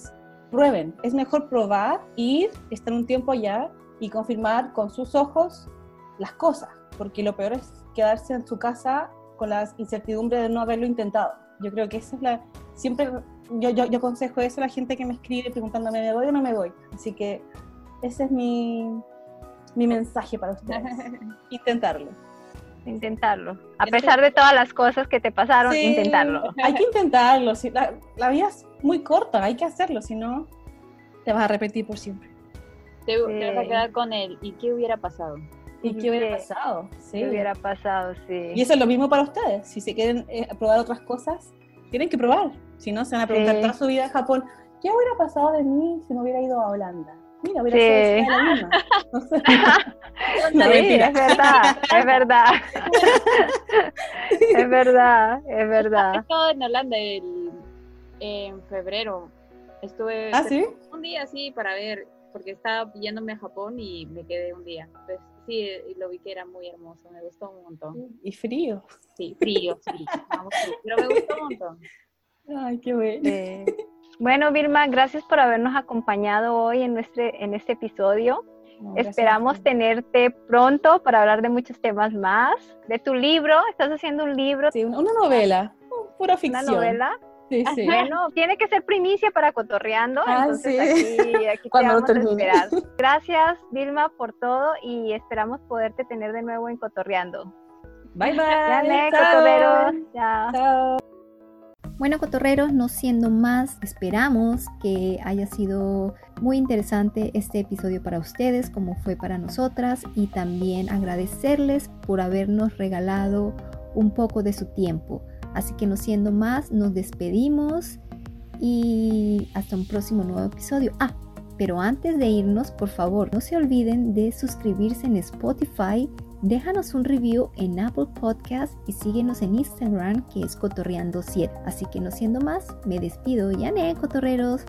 Speaker 3: prueben. Es mejor probar, ir, estar un tiempo allá y confirmar con sus ojos las cosas, porque lo peor es quedarse en su casa con la incertidumbre de no haberlo intentado. Yo creo que esa es la... Siempre yo, yo, yo aconsejo eso a la gente que me escribe preguntándome, ¿me voy o no me voy? Así que ese es mi, mi mensaje para ustedes. Intentarlo.
Speaker 2: Intentarlo. A pesar de todas las cosas que te pasaron,
Speaker 3: Sí,
Speaker 2: intentarlo.
Speaker 3: Hay que intentarlo. si la, la vida es muy corta, hay que hacerlo, si no, te vas a repetir por siempre.
Speaker 4: Te, te vas a
Speaker 2: Sí.
Speaker 4: quedar con él. ¿Y qué hubiera pasado?
Speaker 3: ¿Y
Speaker 2: Sí,
Speaker 3: qué hubiera
Speaker 2: sí.
Speaker 3: pasado? Sí.
Speaker 2: ¿Qué hubiera pasado? Sí.
Speaker 3: Y eso es lo mismo para ustedes. Si se quieren eh, probar otras cosas, tienen que probar. Si no, se van a preguntar
Speaker 2: Sí.
Speaker 3: toda su vida en Japón, ¿qué hubiera pasado de mí si me hubiera ido a Holanda? Mira, hubiera
Speaker 2: Sí.
Speaker 3: sido la misma. No sé.
Speaker 2: Sí,
Speaker 3: No, mentira.
Speaker 2: es verdad, es verdad. es verdad, es verdad.
Speaker 4: estado en Holanda el, en febrero. Estuve
Speaker 3: ¿Ah, sí?
Speaker 4: un día así para ver, porque estaba yéndome a Japón y me quedé un día. Entonces, sí, y lo vi que era muy hermoso, me gustó un montón.
Speaker 3: Y frío.
Speaker 4: Sí, frío, vamos, sí, pero me gustó un montón.
Speaker 3: Ay, qué bueno.
Speaker 2: Bueno, Vilma, gracias por habernos acompañado hoy en, nuestro, en este episodio.
Speaker 3: No,
Speaker 2: Esperamos tenerte pronto para hablar de muchos temas más. De tu libro, estás haciendo un libro,
Speaker 3: Sí, una, una novela, pura
Speaker 2: una
Speaker 3: ficción.
Speaker 2: novela.
Speaker 3: Sí, sí.
Speaker 2: Bueno, tiene que ser primicia para Cotorreando,
Speaker 3: Ah,
Speaker 2: entonces
Speaker 3: sí.
Speaker 2: aquí, aquí te
Speaker 3: Cuando lo
Speaker 2: vamos a esperar. Gracias, Vilma, por todo y esperamos poderte tener de nuevo en Cotorreando.
Speaker 3: Bye, bye.
Speaker 2: Dale,
Speaker 3: Chao.
Speaker 2: cotorreros. Chao.
Speaker 3: Chao.
Speaker 1: Bueno, cotorreros, no siendo más, esperamos que haya sido muy interesante este episodio para ustedes, como fue para nosotras, y también agradecerles por habernos regalado un poco de su tiempo. Así que no siendo más, nos despedimos y hasta un próximo nuevo episodio. Ah, pero antes de irnos, por favor, no se olviden de suscribirse en Spotify déjanos un review en Apple Podcast y síguenos en Instagram que es Cotorreando 7. Así que no siendo más, me despido. Ya, Cotorreros.